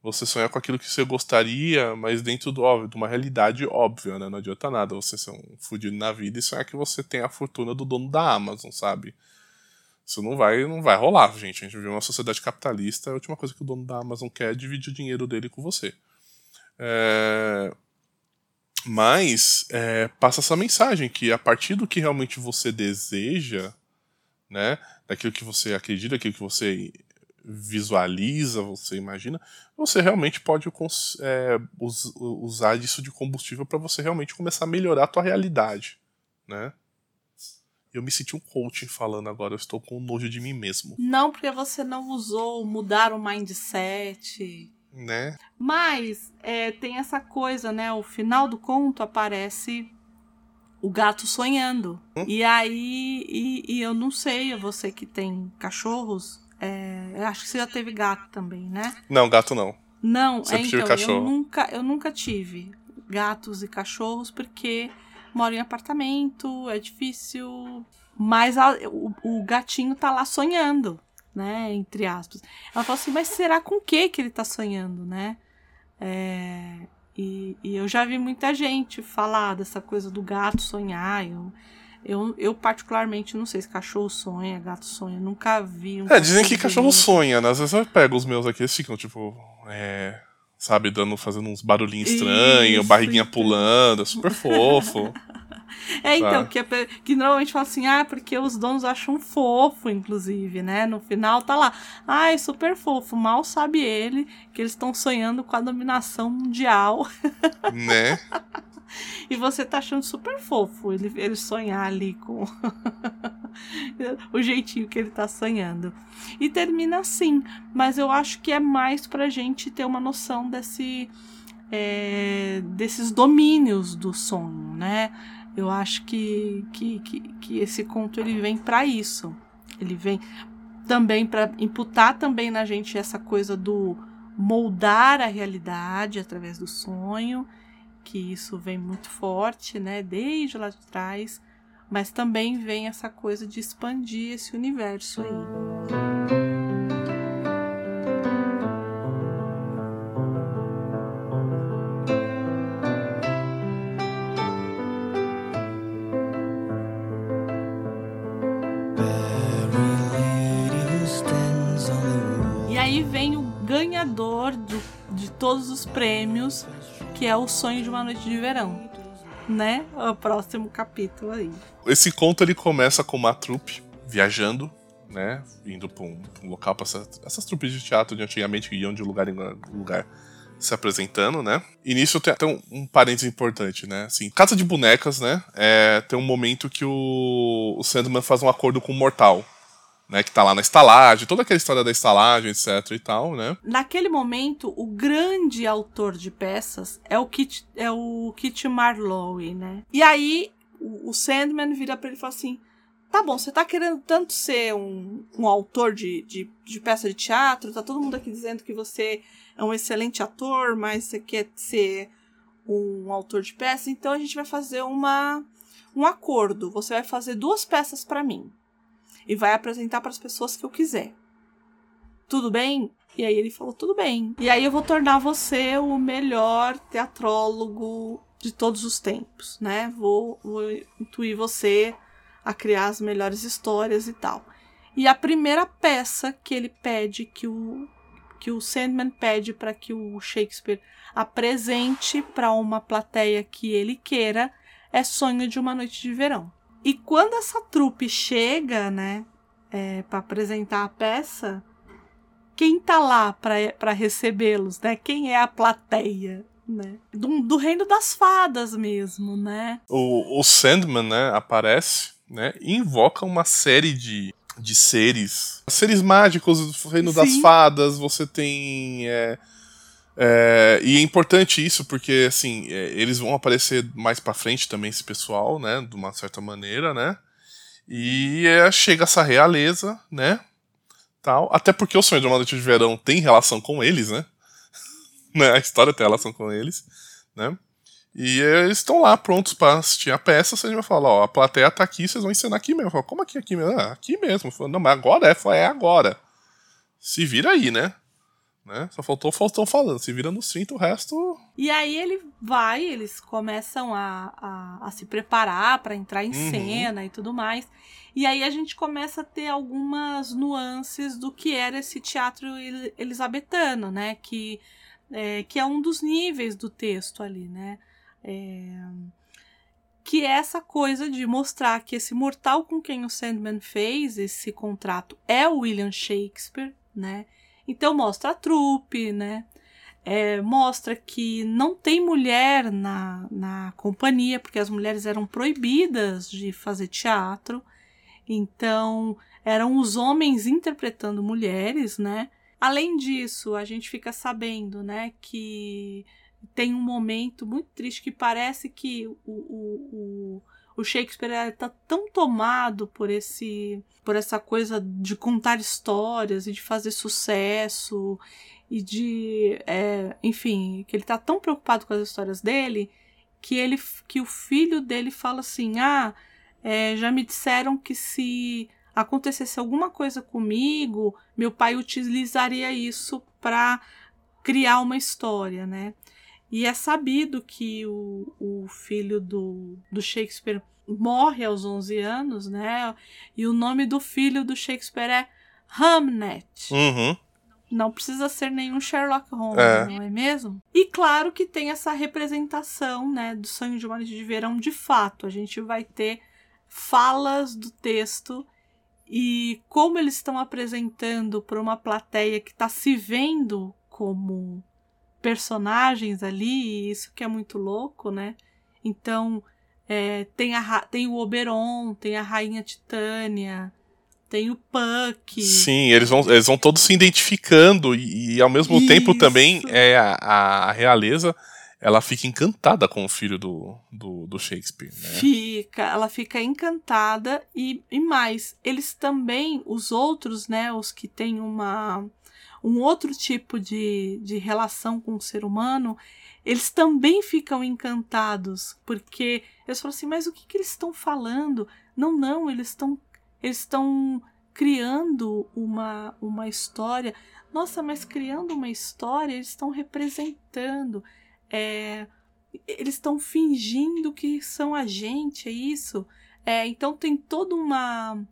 você sonhar com aquilo que você gostaria, mas dentro do óbvio, de uma realidade óbvia, né? Não adianta nada você ser um fudido na vida e sonhar que você tem a fortuna do dono da Amazon, sabe? Isso não vai, não vai rolar, gente. A gente vive uma sociedade capitalista, a última coisa que o dono da Amazon quer é dividir o dinheiro dele com você. É... Mas é, passa essa mensagem que a partir do que realmente você deseja, né, daquilo que você acredita, daquilo que você visualiza, você imagina, você realmente pode é, usar isso de combustível para você realmente começar a melhorar a tua realidade, né? Eu me senti um coaching falando agora, eu estou com nojo de mim mesmo. Não, porque você não usou mudar o mindset. Né? Mas é, tem essa coisa, né? O final do conto aparece o gato sonhando. Hum? E aí, e, e eu não sei, você que tem cachorros, é, acho que você já teve gato também, né? Não, gato não. Não, é, então, cachorro. eu nunca, eu nunca tive gatos e cachorros porque moro em apartamento, é difícil. Mas a, o, o, gatinho tá lá sonhando, né? Entre aspas. Ela falou assim, mas será com o que que ele tá sonhando, né? É, e, e, eu já vi muita gente falar dessa coisa do gato sonhar. Eu, eu, eu, particularmente, não sei se cachorro sonha, gato sonha. Nunca vi um. É, dizem que cachorro sonha, né? Às vezes eu pego os meus aqui, eles ficam, tipo. É, sabe, dando, fazendo uns barulhinhos estranhos, barriguinha pulando, é super fofo. É, então, tá. que, é, que normalmente fala assim, ah, porque os donos acham fofo, inclusive, né? No final tá lá, ai, super fofo. Mal sabe ele que eles estão sonhando com a dominação mundial. Né? e você tá achando super fofo ele, ele sonhar ali com o jeitinho que ele tá sonhando. E termina assim, mas eu acho que é mais pra gente ter uma noção desse. É, desses domínios do sonho, né? Eu acho que, que, que, que esse conto ele vem para isso. Ele vem também para imputar também na gente essa coisa do moldar a realidade através do sonho, que isso vem muito forte, né, desde lá de trás, mas também vem essa coisa de expandir esse universo aí. Todos os prêmios, que é o sonho de uma noite de verão. Né? O próximo capítulo aí. Esse conto ele começa com uma trupe viajando, né? Indo para um, um, local para essa, essas trupes de teatro de antigamente que iam de lugar em lugar se apresentando, né? E nisso tem até um, um parênteses importante, né? Assim, Casa de Bonecas, né? É, tem um momento que o, o Sandman faz um acordo com o Mortal, né, que tá lá na estalagem, toda aquela história da estalagem, etc e tal, né? Naquele momento, o grande autor de peças é o Kit, é o Kit Marlowe, né? E aí o, Sandman vira para ele e fala assim: "Tá bom, você tá querendo tanto ser um, um autor de, de, de peça de teatro, tá todo mundo aqui dizendo que você é um excelente ator, mas você quer ser um autor de peça, então a gente vai fazer uma um acordo. Você vai fazer duas peças para mim e vai apresentar para as pessoas que eu quiser. Tudo bem? E aí ele falou: tudo bem. E aí eu vou tornar você o melhor teatrólogo de todos os tempos, né? Vou, vou intuir você a criar as melhores histórias e tal. E a primeira peça que ele pede que o que o Sandman pede para que o Shakespeare apresente para uma plateia que ele queira é Sonho de uma Noite de Verão. E quando essa trupe chega, né, é, para apresentar a peça, quem tá lá para recebê-los, né? Quem é a plateia, né? Do, do, reino das fadas mesmo, né? O, o Sandman, né, aparece, né, e invoca uma série de, de seres, seres mágicos do reino Sim. das fadas. Você tem é, é, e é importante isso porque, assim, é, eles vão aparecer mais para frente também, esse pessoal, né? De uma certa maneira, né? E é, chega essa realeza, né? Tal. Até porque o Sonho de uma Noite de Verão tem relação com eles, né? né? A história tem relação com eles, né? E eles estão lá prontos para assistir a peça. Você vai falar, ó, a plateia tá aqui, vocês vão ensinar aqui mesmo. Falo, Como aqui, aqui mesmo? Ah, aqui mesmo. Falo, não, mas agora é, é agora. Se vira aí, né? Né? Só faltou o Faustão falando, se vira no cinto, o resto. E aí ele vai, eles começam a, a, a se preparar para entrar em uhum. cena e tudo mais. E aí a gente começa a ter algumas nuances do que era esse teatro elisabetano, né? Que é, que é um dos níveis do texto ali, né? É, que é essa coisa de mostrar que esse mortal com quem o Sandman fez esse contrato é o William Shakespeare, né? Então mostra a trupe, né? É, mostra que não tem mulher na, na companhia, porque as mulheres eram proibidas de fazer teatro. Então eram os homens interpretando mulheres, né? Além disso, a gente fica sabendo, né, que tem um momento muito triste que parece que o, o, o o Shakespeare está tão tomado por esse por essa coisa de contar histórias e de fazer sucesso e de é, enfim que ele está tão preocupado com as histórias dele que ele que o filho dele fala assim ah é, já me disseram que se acontecesse alguma coisa comigo meu pai utilizaria isso para criar uma história né e é sabido que o, o filho do, do Shakespeare morre aos 11 anos, né? E o nome do filho do Shakespeare é Hamnet. Uhum. Não precisa ser nenhum Sherlock Holmes, é. não é mesmo? E claro que tem essa representação, né, do sonho de uma noite de verão de fato. A gente vai ter falas do texto e como eles estão apresentando para uma plateia que está se vendo como personagens ali, e isso que é muito louco, né? Então, é, tem, a, tem o Oberon, tem a Rainha Titânia, tem o Puck. Sim, eles vão, eles vão todos se identificando e, e ao mesmo Isso. tempo também é a, a, realeza ela fica encantada com o filho do, do, do Shakespeare. Né? Fica, ela fica encantada e, e mais, eles também, os outros, né, os que têm uma um outro tipo de, de relação com o ser humano, eles também ficam encantados, porque eles falam assim, mas o que, que eles estão falando? Não, não, eles estão eles estão criando uma, uma história. Nossa, mas criando uma história, eles estão representando. É, eles estão fingindo que são a gente, é isso. É, então tem toda uma,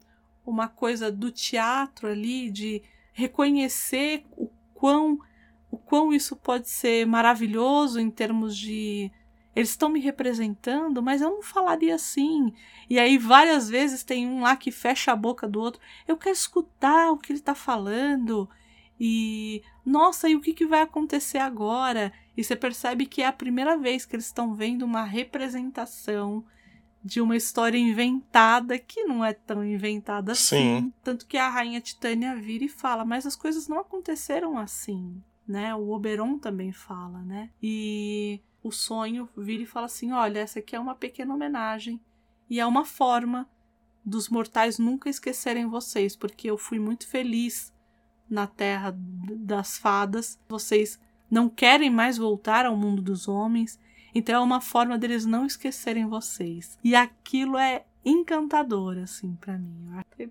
uma coisa do teatro ali de reconhecer o quão, o quão isso pode ser maravilhoso em termos de eles estão me representando, mas eu não falaria assim. E aí várias vezes tem um lá que fecha a boca do outro. Eu quero escutar o que ele está falando. E nossa, e o que, que vai acontecer agora? E você percebe que é a primeira vez que eles estão vendo uma representação de uma história inventada que não é tão inventada assim. Sim. Tanto que a rainha Titânia vira e fala: Mas as coisas não aconteceram assim. Né? O Oberon também fala, né? E o sonho vira e fala assim: olha, essa aqui é uma pequena homenagem e é uma forma dos mortais nunca esquecerem vocês, porque eu fui muito feliz na terra das fadas. Vocês não querem mais voltar ao mundo dos homens, então é uma forma deles não esquecerem vocês. E aquilo é encantador, assim, para mim.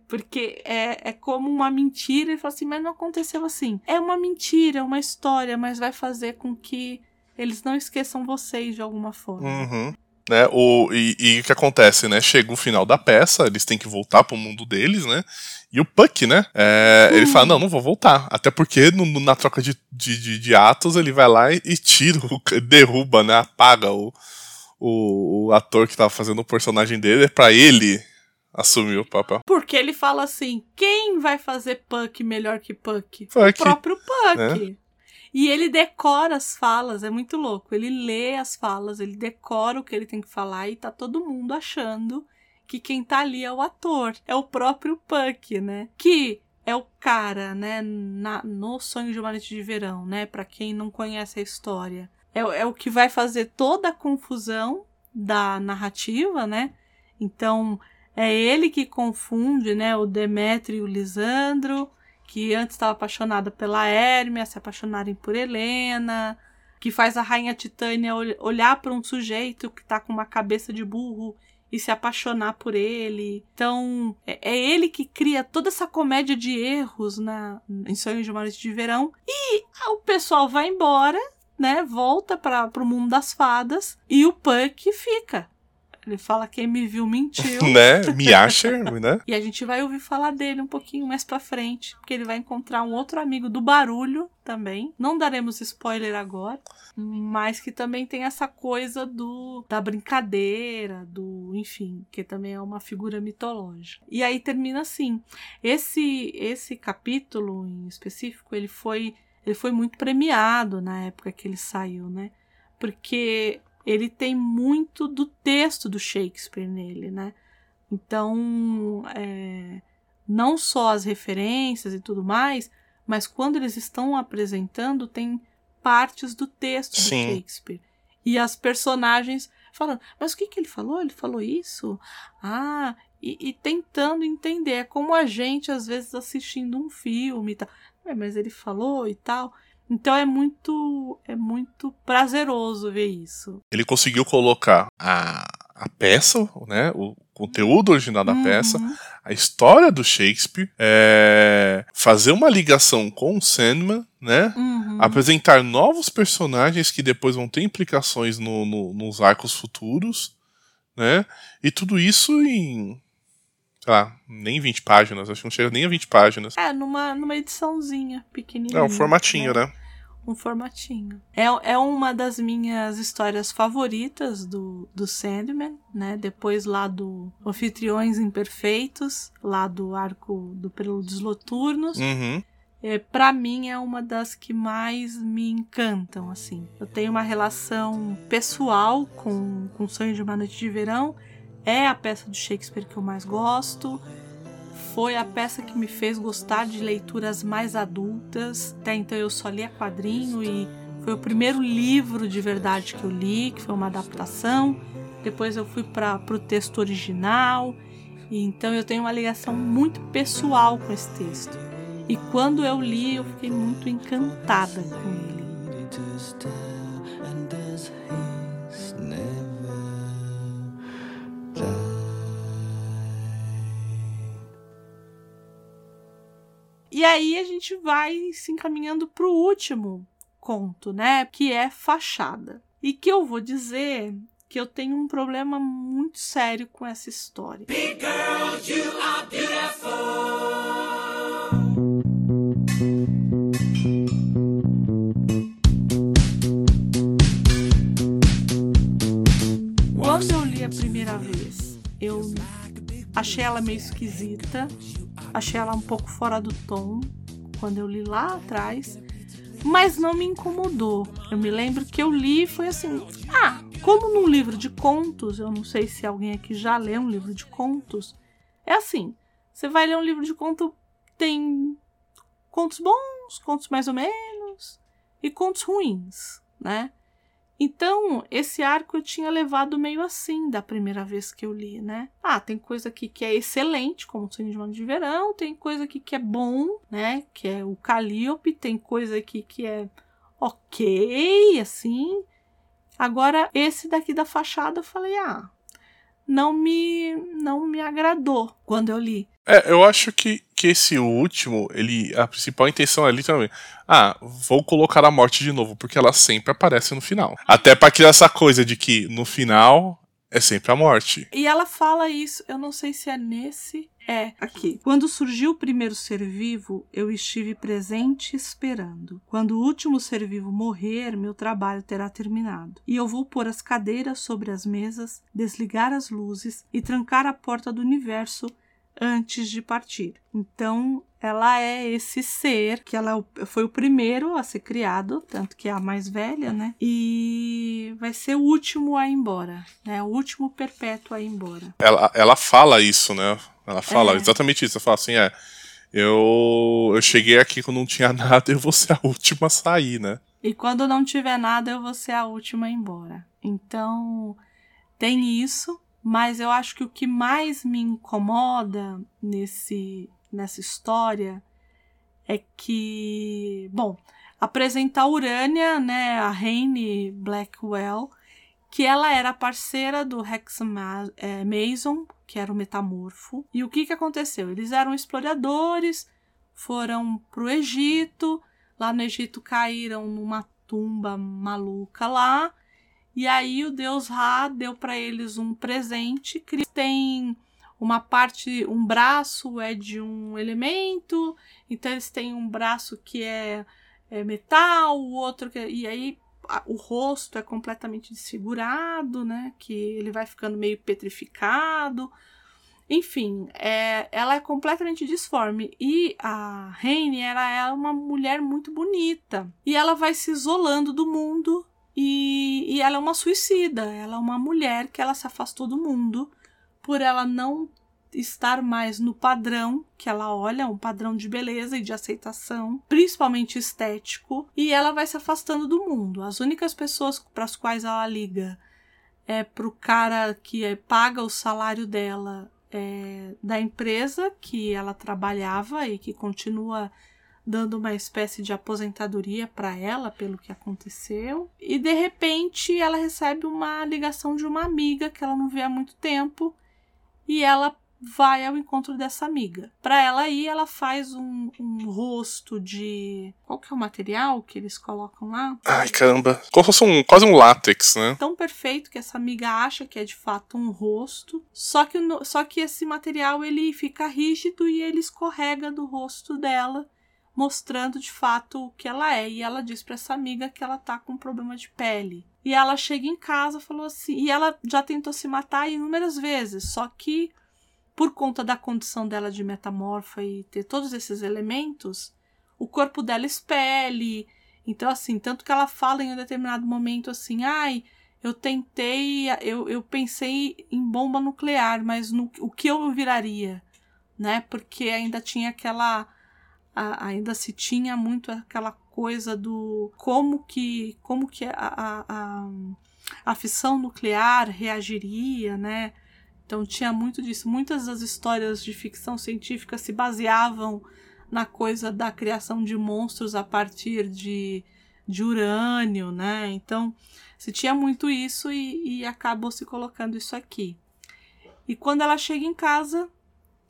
Porque é, é como uma mentira e fala assim, mas não aconteceu assim. É uma mentira, é uma história, mas vai fazer com que eles não esqueçam vocês de alguma forma. Uhum. Né, o, e, o que acontece, né? Chega o final da peça, eles têm que voltar pro mundo deles, né? E o Puck, né? É, uhum. Ele fala: Não, não vou voltar. Até porque no, na troca de, de, de, de, atos ele vai lá e, e tira, derruba, né? Apaga o, o, o ator que tava fazendo o personagem dele. É pra ele assumir o papel. Porque ele fala assim: quem vai fazer Puck melhor que Puck? Puck. O próprio Puck. É. E ele decora as falas, é muito louco. Ele lê as falas, ele decora o que ele tem que falar e tá todo mundo achando que quem tá ali é o ator, é o próprio Puck, né? Que é o cara, né, na, no Sonho de uma Noite de Verão, né? Para quem não conhece a história. É, é o que vai fazer toda a confusão da narrativa, né? Então, é ele que confunde, né, o Demetrio e o Lisandro, que antes estava apaixonada pela Hermia, se apaixonarem por Helena, que faz a rainha Titânia olhar para um sujeito que está com uma cabeça de burro e se apaixonar por ele. Então, é, é, ele que cria toda essa comédia de erros na, em Sonhos de uma Noite de Verão. E o pessoal vai embora, né? Volta para o mundo das fadas e o Puck fica. Ele fala quem me viu mentiu. né? Me acha, né? e a gente vai ouvir falar dele um pouquinho mais pra frente, porque ele vai encontrar um outro amigo do barulho também. Não daremos spoiler agora, mas que também tem essa coisa do da brincadeira, do, enfim, que também é uma figura mitológica. E aí termina assim. Esse esse capítulo em específico, ele foi ele foi muito premiado na época que ele saiu, né? Porque ele tem muito do texto do Shakespeare nele, né? Então, é, não só as referências e tudo mais, mas quando eles estão apresentando, tem partes do texto Sim. do Shakespeare. E as personagens falando, mas o que, que ele falou? Ele falou isso? Ah, e, e, tentando entender. É como a gente, às vezes, assistindo um filme e tal. É, mas ele falou e tal. Então é muito é muito prazeroso ver isso. Ele conseguiu colocar a, a peça, né, o conteúdo original da uhum. peça, a história do Shakespeare, é, fazer uma ligação com o Sandman, né, uhum. apresentar novos personagens que depois vão ter implicações no, no, nos arcos futuros, né, e tudo isso em sei lá, nem 20 páginas, acho que não chega nem a 20 páginas. É, numa, numa ediçãozinha pequenininha. É, um formatinho, né? né? Um formatinho. É, é uma das minhas histórias favoritas do, do Sandman, né? Depois lá do Anfitriões Imperfeitos, lá do arco do Prelúdios Noturnos. Uhum. É, para mim é uma das que mais me encantam, assim. Eu tenho uma relação pessoal com, com Sonho de uma Noite de Verão. É a peça do Shakespeare que eu mais gosto foi a peça que me fez gostar de leituras mais adultas. Até então eu só lia quadrinho e foi o primeiro livro de verdade que eu li, que foi uma adaptação. Depois eu fui para o texto original. E então eu tenho uma ligação muito pessoal com esse texto. E quando eu li, eu fiquei muito encantada com ele. E aí a gente vai se encaminhando para o último conto, né? Que é Fachada. E que eu vou dizer que eu tenho um problema muito sério com essa história. Big girls, you are beautiful. Quando eu li a primeira vez, eu achei ela meio esquisita achei ela um pouco fora do tom quando eu li lá atrás, mas não me incomodou. Eu me lembro que eu li e foi assim: ah, como num livro de contos, eu não sei se alguém aqui já leu um livro de contos, é assim: você vai ler um livro de conto, tem contos bons, contos mais ou menos e contos ruins, né? Então, esse arco eu tinha levado meio assim da primeira vez que eu li, né? Ah, tem coisa aqui que é excelente, como o Sonho de de Verão, tem coisa aqui que é bom, né? Que é o Calliope, tem coisa aqui que é ok, assim. Agora, esse daqui da fachada, eu falei, ah, não me, não me agradou quando eu li. É, eu acho que, que esse último, ele a principal intenção ali também. Ah, vou colocar a morte de novo, porque ela sempre aparece no final. Até para criar essa coisa de que no final é sempre a morte. E ela fala isso, eu não sei se é nesse é, aqui. Quando surgiu o primeiro ser vivo, eu estive presente esperando. Quando o último ser vivo morrer, meu trabalho terá terminado. E eu vou pôr as cadeiras sobre as mesas, desligar as luzes e trancar a porta do universo antes de partir. Então, ela é esse ser que ela é foi o primeiro a ser criado, tanto que é a mais velha, né? E vai ser o último a ir embora, né? O último perpétuo a ir embora. Ela, ela fala isso, né? Ela fala é. exatamente isso. Ela fala assim: é, eu, eu cheguei aqui quando não tinha nada, eu vou ser a última a sair, né? E quando não tiver nada, eu vou ser a última a ir embora. Então, tem isso, mas eu acho que o que mais me incomoda nesse, nessa história é que, bom, apresentar Urânia, né, a Raine Blackwell, que ela era parceira do Rex é, Mason, que era o metamorfo. E o que, que aconteceu? Eles eram exploradores, foram para o Egito, lá no Egito caíram numa tumba maluca lá, e aí o deus Ra deu para eles um presente tem uma parte, um braço é de um elemento, então eles têm um braço que é, é metal, o outro que é, e aí o rosto é completamente desfigurado, né? Que ele vai ficando meio petrificado. Enfim, é, ela é completamente disforme. E a Raine ela é uma mulher muito bonita. E ela vai se isolando do mundo. E, e ela é uma suicida. Ela é uma mulher que ela se afastou do mundo por ela não estar mais no padrão que ela olha, um padrão de beleza e de aceitação, principalmente estético, e ela vai se afastando do mundo. As únicas pessoas para as quais ela liga é pro cara que é, paga o salário dela é, da empresa que ela trabalhava e que continua dando uma espécie de aposentadoria para ela pelo que aconteceu. E de repente ela recebe uma ligação de uma amiga que ela não vê há muito tempo e ela vai ao encontro dessa amiga. Para ela ir, ela faz um, um, rosto de. Qual que é o material que eles colocam lá? Ai, caramba. Como se fosse um, quase um látex, né? Tão perfeito que essa amiga acha que é de fato um rosto. Só que, só que esse material ele fica rígido e ele escorrega do rosto dela mostrando de fato o que ela é. E ela diz para essa amiga que ela tá com problema de pele. E ela chega em casa, falou assim, e ela já tentou se matar inúmeras vezes, só que por conta da condição dela de metamorfa e ter todos esses elementos, o corpo dela expele. Então, assim, tanto que ela fala em um determinado momento assim, ai, eu tentei, eu, eu pensei em bomba nuclear, mas no, o que eu viraria? Né? Porque ainda tinha aquela. A, ainda se tinha muito aquela coisa do como que como que a, a, a, a fissão nuclear reagiria, né? Então tinha muito disso. Muitas das histórias de ficção científica se baseavam na coisa da criação de monstros a partir de, de urânio, né? Então se tinha muito isso e, e acabou se colocando isso aqui. E quando ela chega em casa,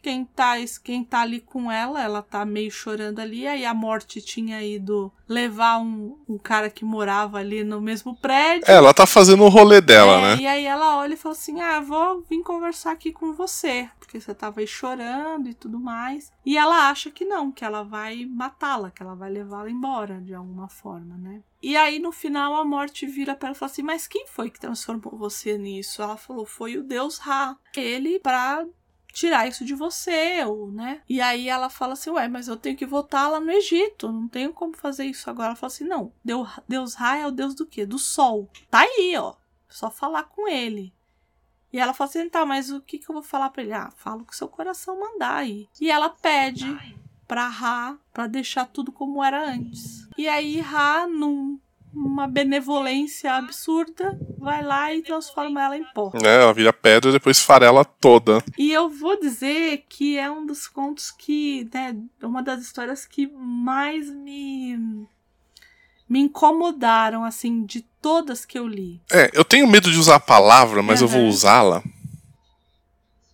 quem tá, quem tá ali com ela, ela tá meio chorando ali. Aí a morte tinha ido levar um, um cara que morava ali no mesmo prédio. É, ela tá fazendo o rolê dela, é, né? E aí ela olha e fala assim: Ah, vou vir conversar aqui com você. Porque você tava aí chorando e tudo mais. E ela acha que não, que ela vai matá-la, que ela vai levá-la embora de alguma forma, né? E aí no final a morte vira para ela e fala assim: Mas quem foi que transformou você nisso? Ela falou: Foi o deus Ra. Ele, pra tirar isso de você, ou, né? E aí ela fala assim, ué, mas eu tenho que voltar lá no Egito, não tenho como fazer isso agora. Ela fala assim, não, Deus, Deus Ra é o Deus do quê? Do Sol. Tá aí, ó, só falar com ele. E ela fala assim, tá, mas o que, que eu vou falar pra ele? Ah, fala o que seu coração mandar aí. E ela pede pra Ra, pra deixar tudo como era antes. E aí Ra, num uma benevolência absurda, vai lá e transforma ela em pó. É, ela vira pedra e depois farela toda. E eu vou dizer que é um dos contos que, né, uma das histórias que mais me me incomodaram, assim, de todas que eu li. É, eu tenho medo de usar a palavra, mas uhum. eu vou usá-la.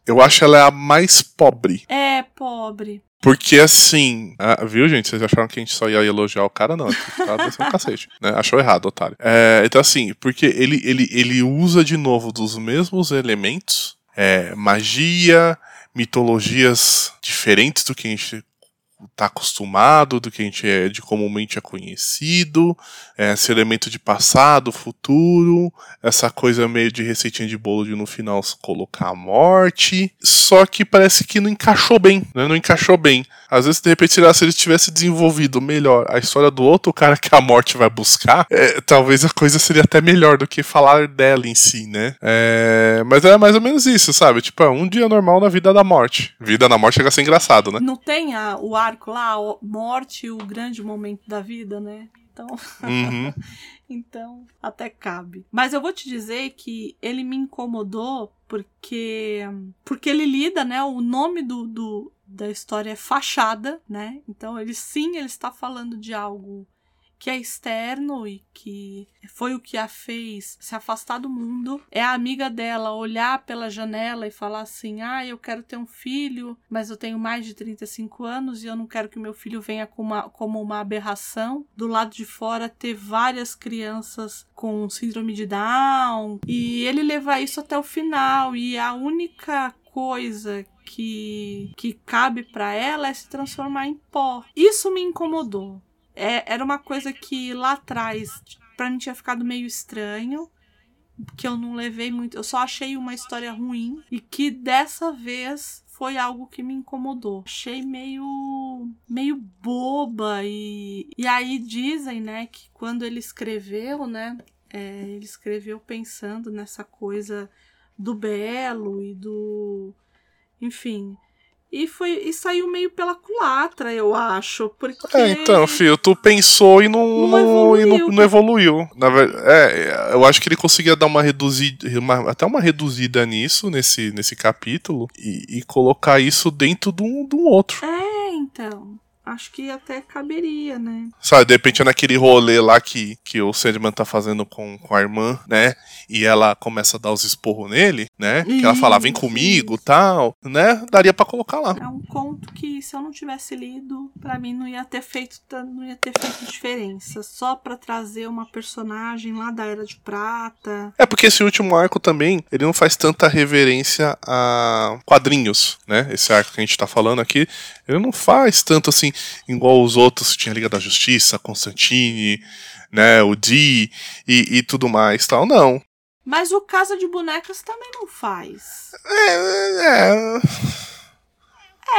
Eu acho ela a mais pobre. É, pobre. Porque assim, ah, viu, gente? Vocês acharam que a gente só ia elogiar o cara? Não, tá descendo cacete. Né? Achou errado, otário. É, então, assim, porque ele, ele, ele usa de novo dos mesmos elementos. É, magia, mitologias diferentes do que a gente está acostumado, do que a gente é, de comumente é conhecido, é, esse elemento de passado, futuro, essa coisa meio de receitinha de bolo de no final colocar a morte. Só que parece que não encaixou bem, né? Não encaixou bem. Às vezes, de repente, se ele tivesse desenvolvido melhor a história do outro cara que a morte vai buscar, é, talvez a coisa seria até melhor do que falar dela em si, né? É, mas é mais ou menos isso, sabe? Tipo, é um dia normal na vida da morte. Vida na morte chega a ser engraçado, né? Não tem a, o arco lá, a morte, o grande momento da vida, né? Então. Uhum. então, até cabe. Mas eu vou te dizer que ele me incomodou porque porque ele lida, né? O nome do, do da história é fachada, né? Então ele sim, ele está falando de algo que é externo e que foi o que a fez se afastar do mundo. É a amiga dela olhar pela janela e falar assim: "Ah, eu quero ter um filho, mas eu tenho mais de 35 anos e eu não quero que meu filho venha como uma, como uma aberração". Do lado de fora ter várias crianças com síndrome de Down e ele levar isso até o final e a única coisa que, que cabe para ela é se transformar em pó. Isso me incomodou. É, era uma coisa que lá atrás para mim tinha ficado meio estranho, que eu não levei muito, eu só achei uma história ruim e que dessa vez foi algo que me incomodou. Achei meio meio boba e e aí dizem, né, que quando ele escreveu, né, é, ele escreveu pensando nessa coisa do belo e do enfim, e foi e saiu meio pela culatra, eu acho. Porque... É, então, filho, tu pensou e não, não, evoluiu. E não, não evoluiu. Na verdade, é, eu acho que ele conseguia dar uma reduzida, uma, até uma reduzida nisso, nesse, nesse capítulo, e, e colocar isso dentro de um, de um outro. É, então acho que até caberia, né? Sabe, de repente é naquele rolê lá que, que o Sandman tá fazendo com, com a irmã, né? E ela começa a dar os esporros nele. Né? Que ela fala, vem comigo, tal, né? Daria para colocar lá. É um conto que se eu não tivesse lido, para mim não ia ter feito não ia ter feito diferença, só para trazer uma personagem lá da Era de Prata. É porque esse último arco também, ele não faz tanta reverência a quadrinhos, né? Esse arco que a gente tá falando aqui, ele não faz tanto assim igual os outros, tinha Liga da Justiça, Constantine, né, o D e, e tudo mais, tal, não. Mas o Casa de Bonecas também não faz. É, é.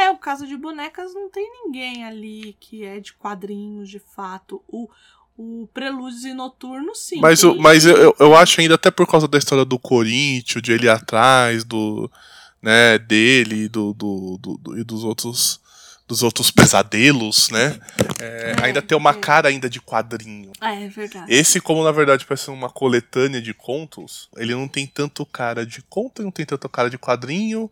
É, o Casa de Bonecas não tem ninguém ali que é de quadrinhos de fato. O, o Prelúdios e Noturno, sim. Mas, o, mas eu, eu acho ainda, até por causa da história do Corinthians, de ele atrás, do. né, dele do, do, do, do e dos outros dos outros pesadelos, né? É, é, ainda tem uma é. cara ainda de quadrinho. É, é verdade. Esse, como na verdade parece uma coletânea de contos, ele não tem tanto cara de conto, não tem tanto cara de quadrinho.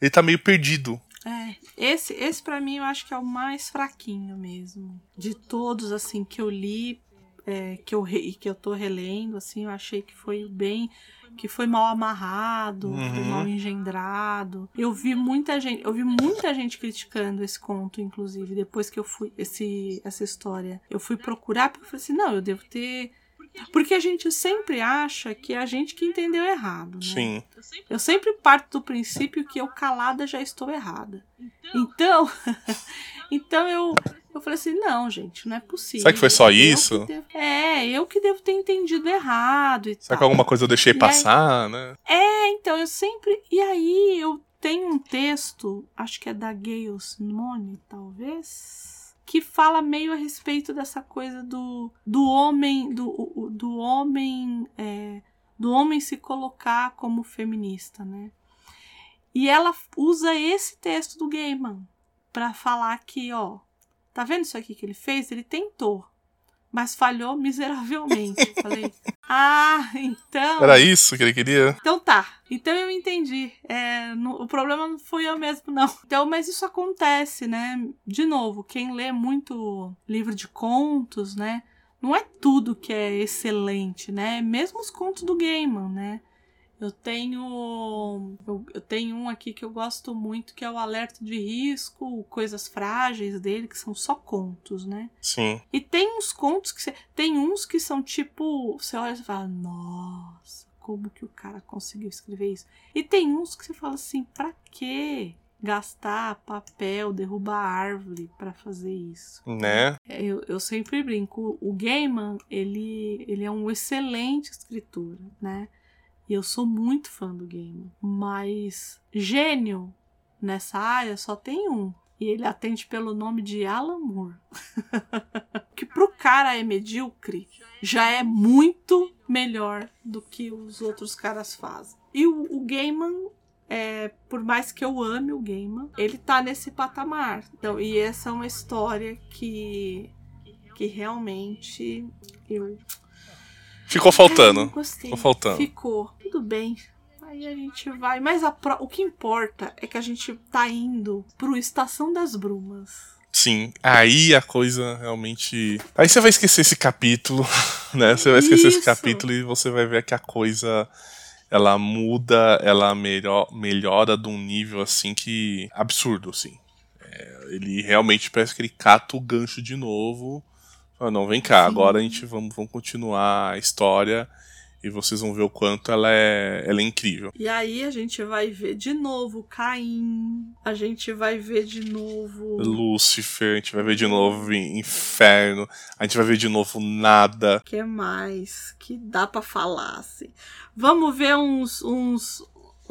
Ele tá meio perdido. É, esse, esse para mim eu acho que é o mais fraquinho mesmo. De todos, assim, que eu li, é, que, eu re, que eu tô relendo, assim, eu achei que foi bem que foi mal amarrado, uhum. foi mal engendrado. Eu vi muita gente, eu vi muita gente criticando esse conto, inclusive, depois que eu fui esse essa história. Eu fui procurar porque eu falei assim, não, eu devo ter porque a gente sempre acha que é a gente que entendeu errado. Né? Sim. Eu sempre parto do princípio que eu calada já estou errada. Então, então eu, eu falei assim, não, gente, não é possível. Será que foi só isso? Devo, é, eu que devo ter entendido errado e Será tal. que alguma coisa eu deixei e passar, aí, né? É, então eu sempre. E aí eu tenho um texto, acho que é da Gayle Simone, talvez, que fala meio a respeito dessa coisa do, do homem, do, do homem, é, do homem se colocar como feminista, né? E ela usa esse texto do Gaiman para falar que, ó, Tá vendo isso aqui que ele fez? Ele tentou, mas falhou miseravelmente. Falei, ah, então. Era isso que ele queria? Então tá. Então eu entendi. É, no, o problema não fui eu mesmo, não. Então, mas isso acontece, né? De novo, quem lê muito livro de contos, né? Não é tudo que é excelente, né? Mesmo os contos do Gaiman, né? Eu tenho eu, eu, tenho um aqui que eu gosto muito, que é o Alerta de Risco, Coisas Frágeis dele, que são só contos, né? Sim. E tem uns contos que você, tem uns que são tipo, você olha e fala, nossa, como que o cara conseguiu escrever isso? E tem uns que você fala assim, pra quê? gastar papel, derrubar árvore para fazer isso. Né? É, eu, eu sempre brinco, o Gaiman, ele, ele é um excelente escritor, né? E eu sou muito fã do game. Mas gênio nessa área só tem um. E ele atende pelo nome de Alan Moore. que pro cara é medíocre, já é muito melhor do que os outros caras fazem. E o, o Gaiman, é, por mais que eu ame o Gaiman, ele tá nesse patamar. Então, e essa é uma história que, que realmente eu Ficou faltando. gostei. Ficou faltando. Ficou. Tudo bem. Aí a gente vai. Mas pro... o que importa é que a gente tá indo pro Estação das Brumas. Sim, aí a coisa realmente. Aí você vai esquecer esse capítulo, né? Você vai esquecer Isso. esse capítulo e você vai ver que a coisa ela muda, ela melhor, melhora de um nível assim que. absurdo, assim. É, ele realmente parece que ele cata o gancho de novo ah, não, vem cá, Sim. agora a gente vamos, vamos continuar a história e vocês vão ver o quanto ela é, ela é incrível. E aí a gente vai ver de novo Caim, a gente vai ver de novo Lúcifer, a gente vai ver de novo Inferno, a gente vai ver de novo Nada. O que mais que dá para falar assim? Vamos ver uns, uns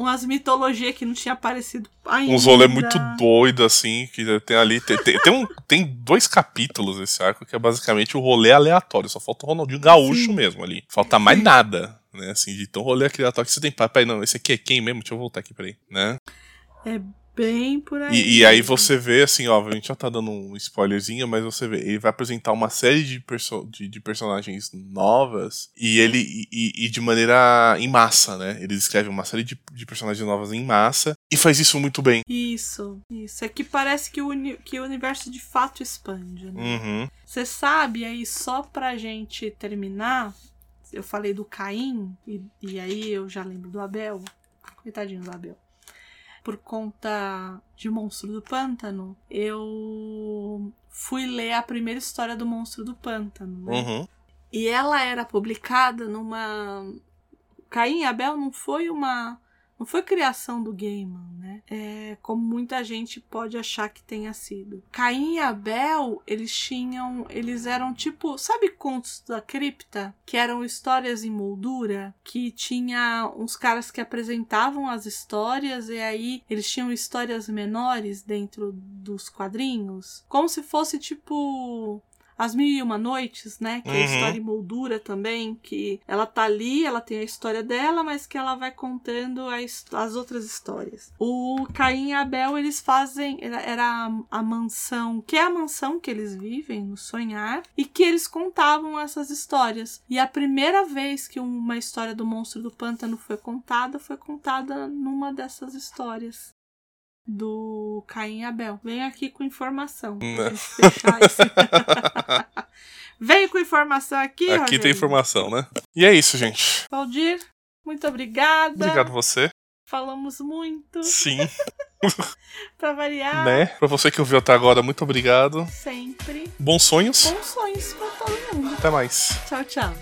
umas mitologias que não tinha aparecido ainda. Uns rolê muito doido, assim, que tem ali. Tem, tem, tem, um, tem dois capítulos esse arco que é basicamente o rolê aleatório. Só falta o Ronaldinho Gaúcho Sim. mesmo ali. Falta mais nada, né? Assim, de tão rolê aleatório que você tem. Pai, não, esse aqui é quem mesmo? Deixa eu voltar aqui, peraí, né? É bem por aí. E, e, aí você vê, assim, ó, a gente já tá dando um spoilerzinho, mas você vê, ele vai apresentar uma série de, perso de, de personagens novas e ele e, e, de maneira em massa, né? Ele escreve uma série de, de personagens novas em massa e faz isso muito bem. Isso, isso. É que parece que o, que o universo de fato expande, né? Você uhum. sabe, aí só pra gente terminar, eu falei do Caim, e, e aí eu já lembro do Abel. Coitadinho do Abel. Por conta de Monstro do Pântano, eu fui ler a primeira história do Monstro do Pântano. Né? Uhum. E ela era publicada numa. Caim e Abel não foi uma. Não foi criação do Gaiman, né? É, como muita gente pode achar que tenha sido. Caim e Abel, eles tinham. Eles eram tipo. Sabe contos da cripta? Que eram histórias em moldura? Que tinha uns caras que apresentavam as histórias e aí eles tinham histórias menores dentro dos quadrinhos. Como se fosse tipo. As Mil e Uma Noites, né? Que é a Uhum. história em moldura também, que ela tá ali, ela tem a história dela, mas que ela vai contando a as outras histórias. O Caim e Abel, eles fazem. Era, era a, a mansão, que é a mansão que eles vivem, no sonhar, e que eles contavam essas histórias. E a primeira vez que uma história do Monstro do Pântano foi contada, foi contada numa dessas histórias. Do Caim e Abel. Vem aqui com informação. Né. Veio com informação aqui, Aqui Rogério. tem informação, né? E é isso, gente. Valdir, muito obrigada. Obrigado você. Falamos muito, Sim, pra variar. né? Pra você que ouviu até agora, muito obrigado. Sempre. Bons sonhos. Bons sonhos pra todo mundo. Até mais. Tchau, tchau.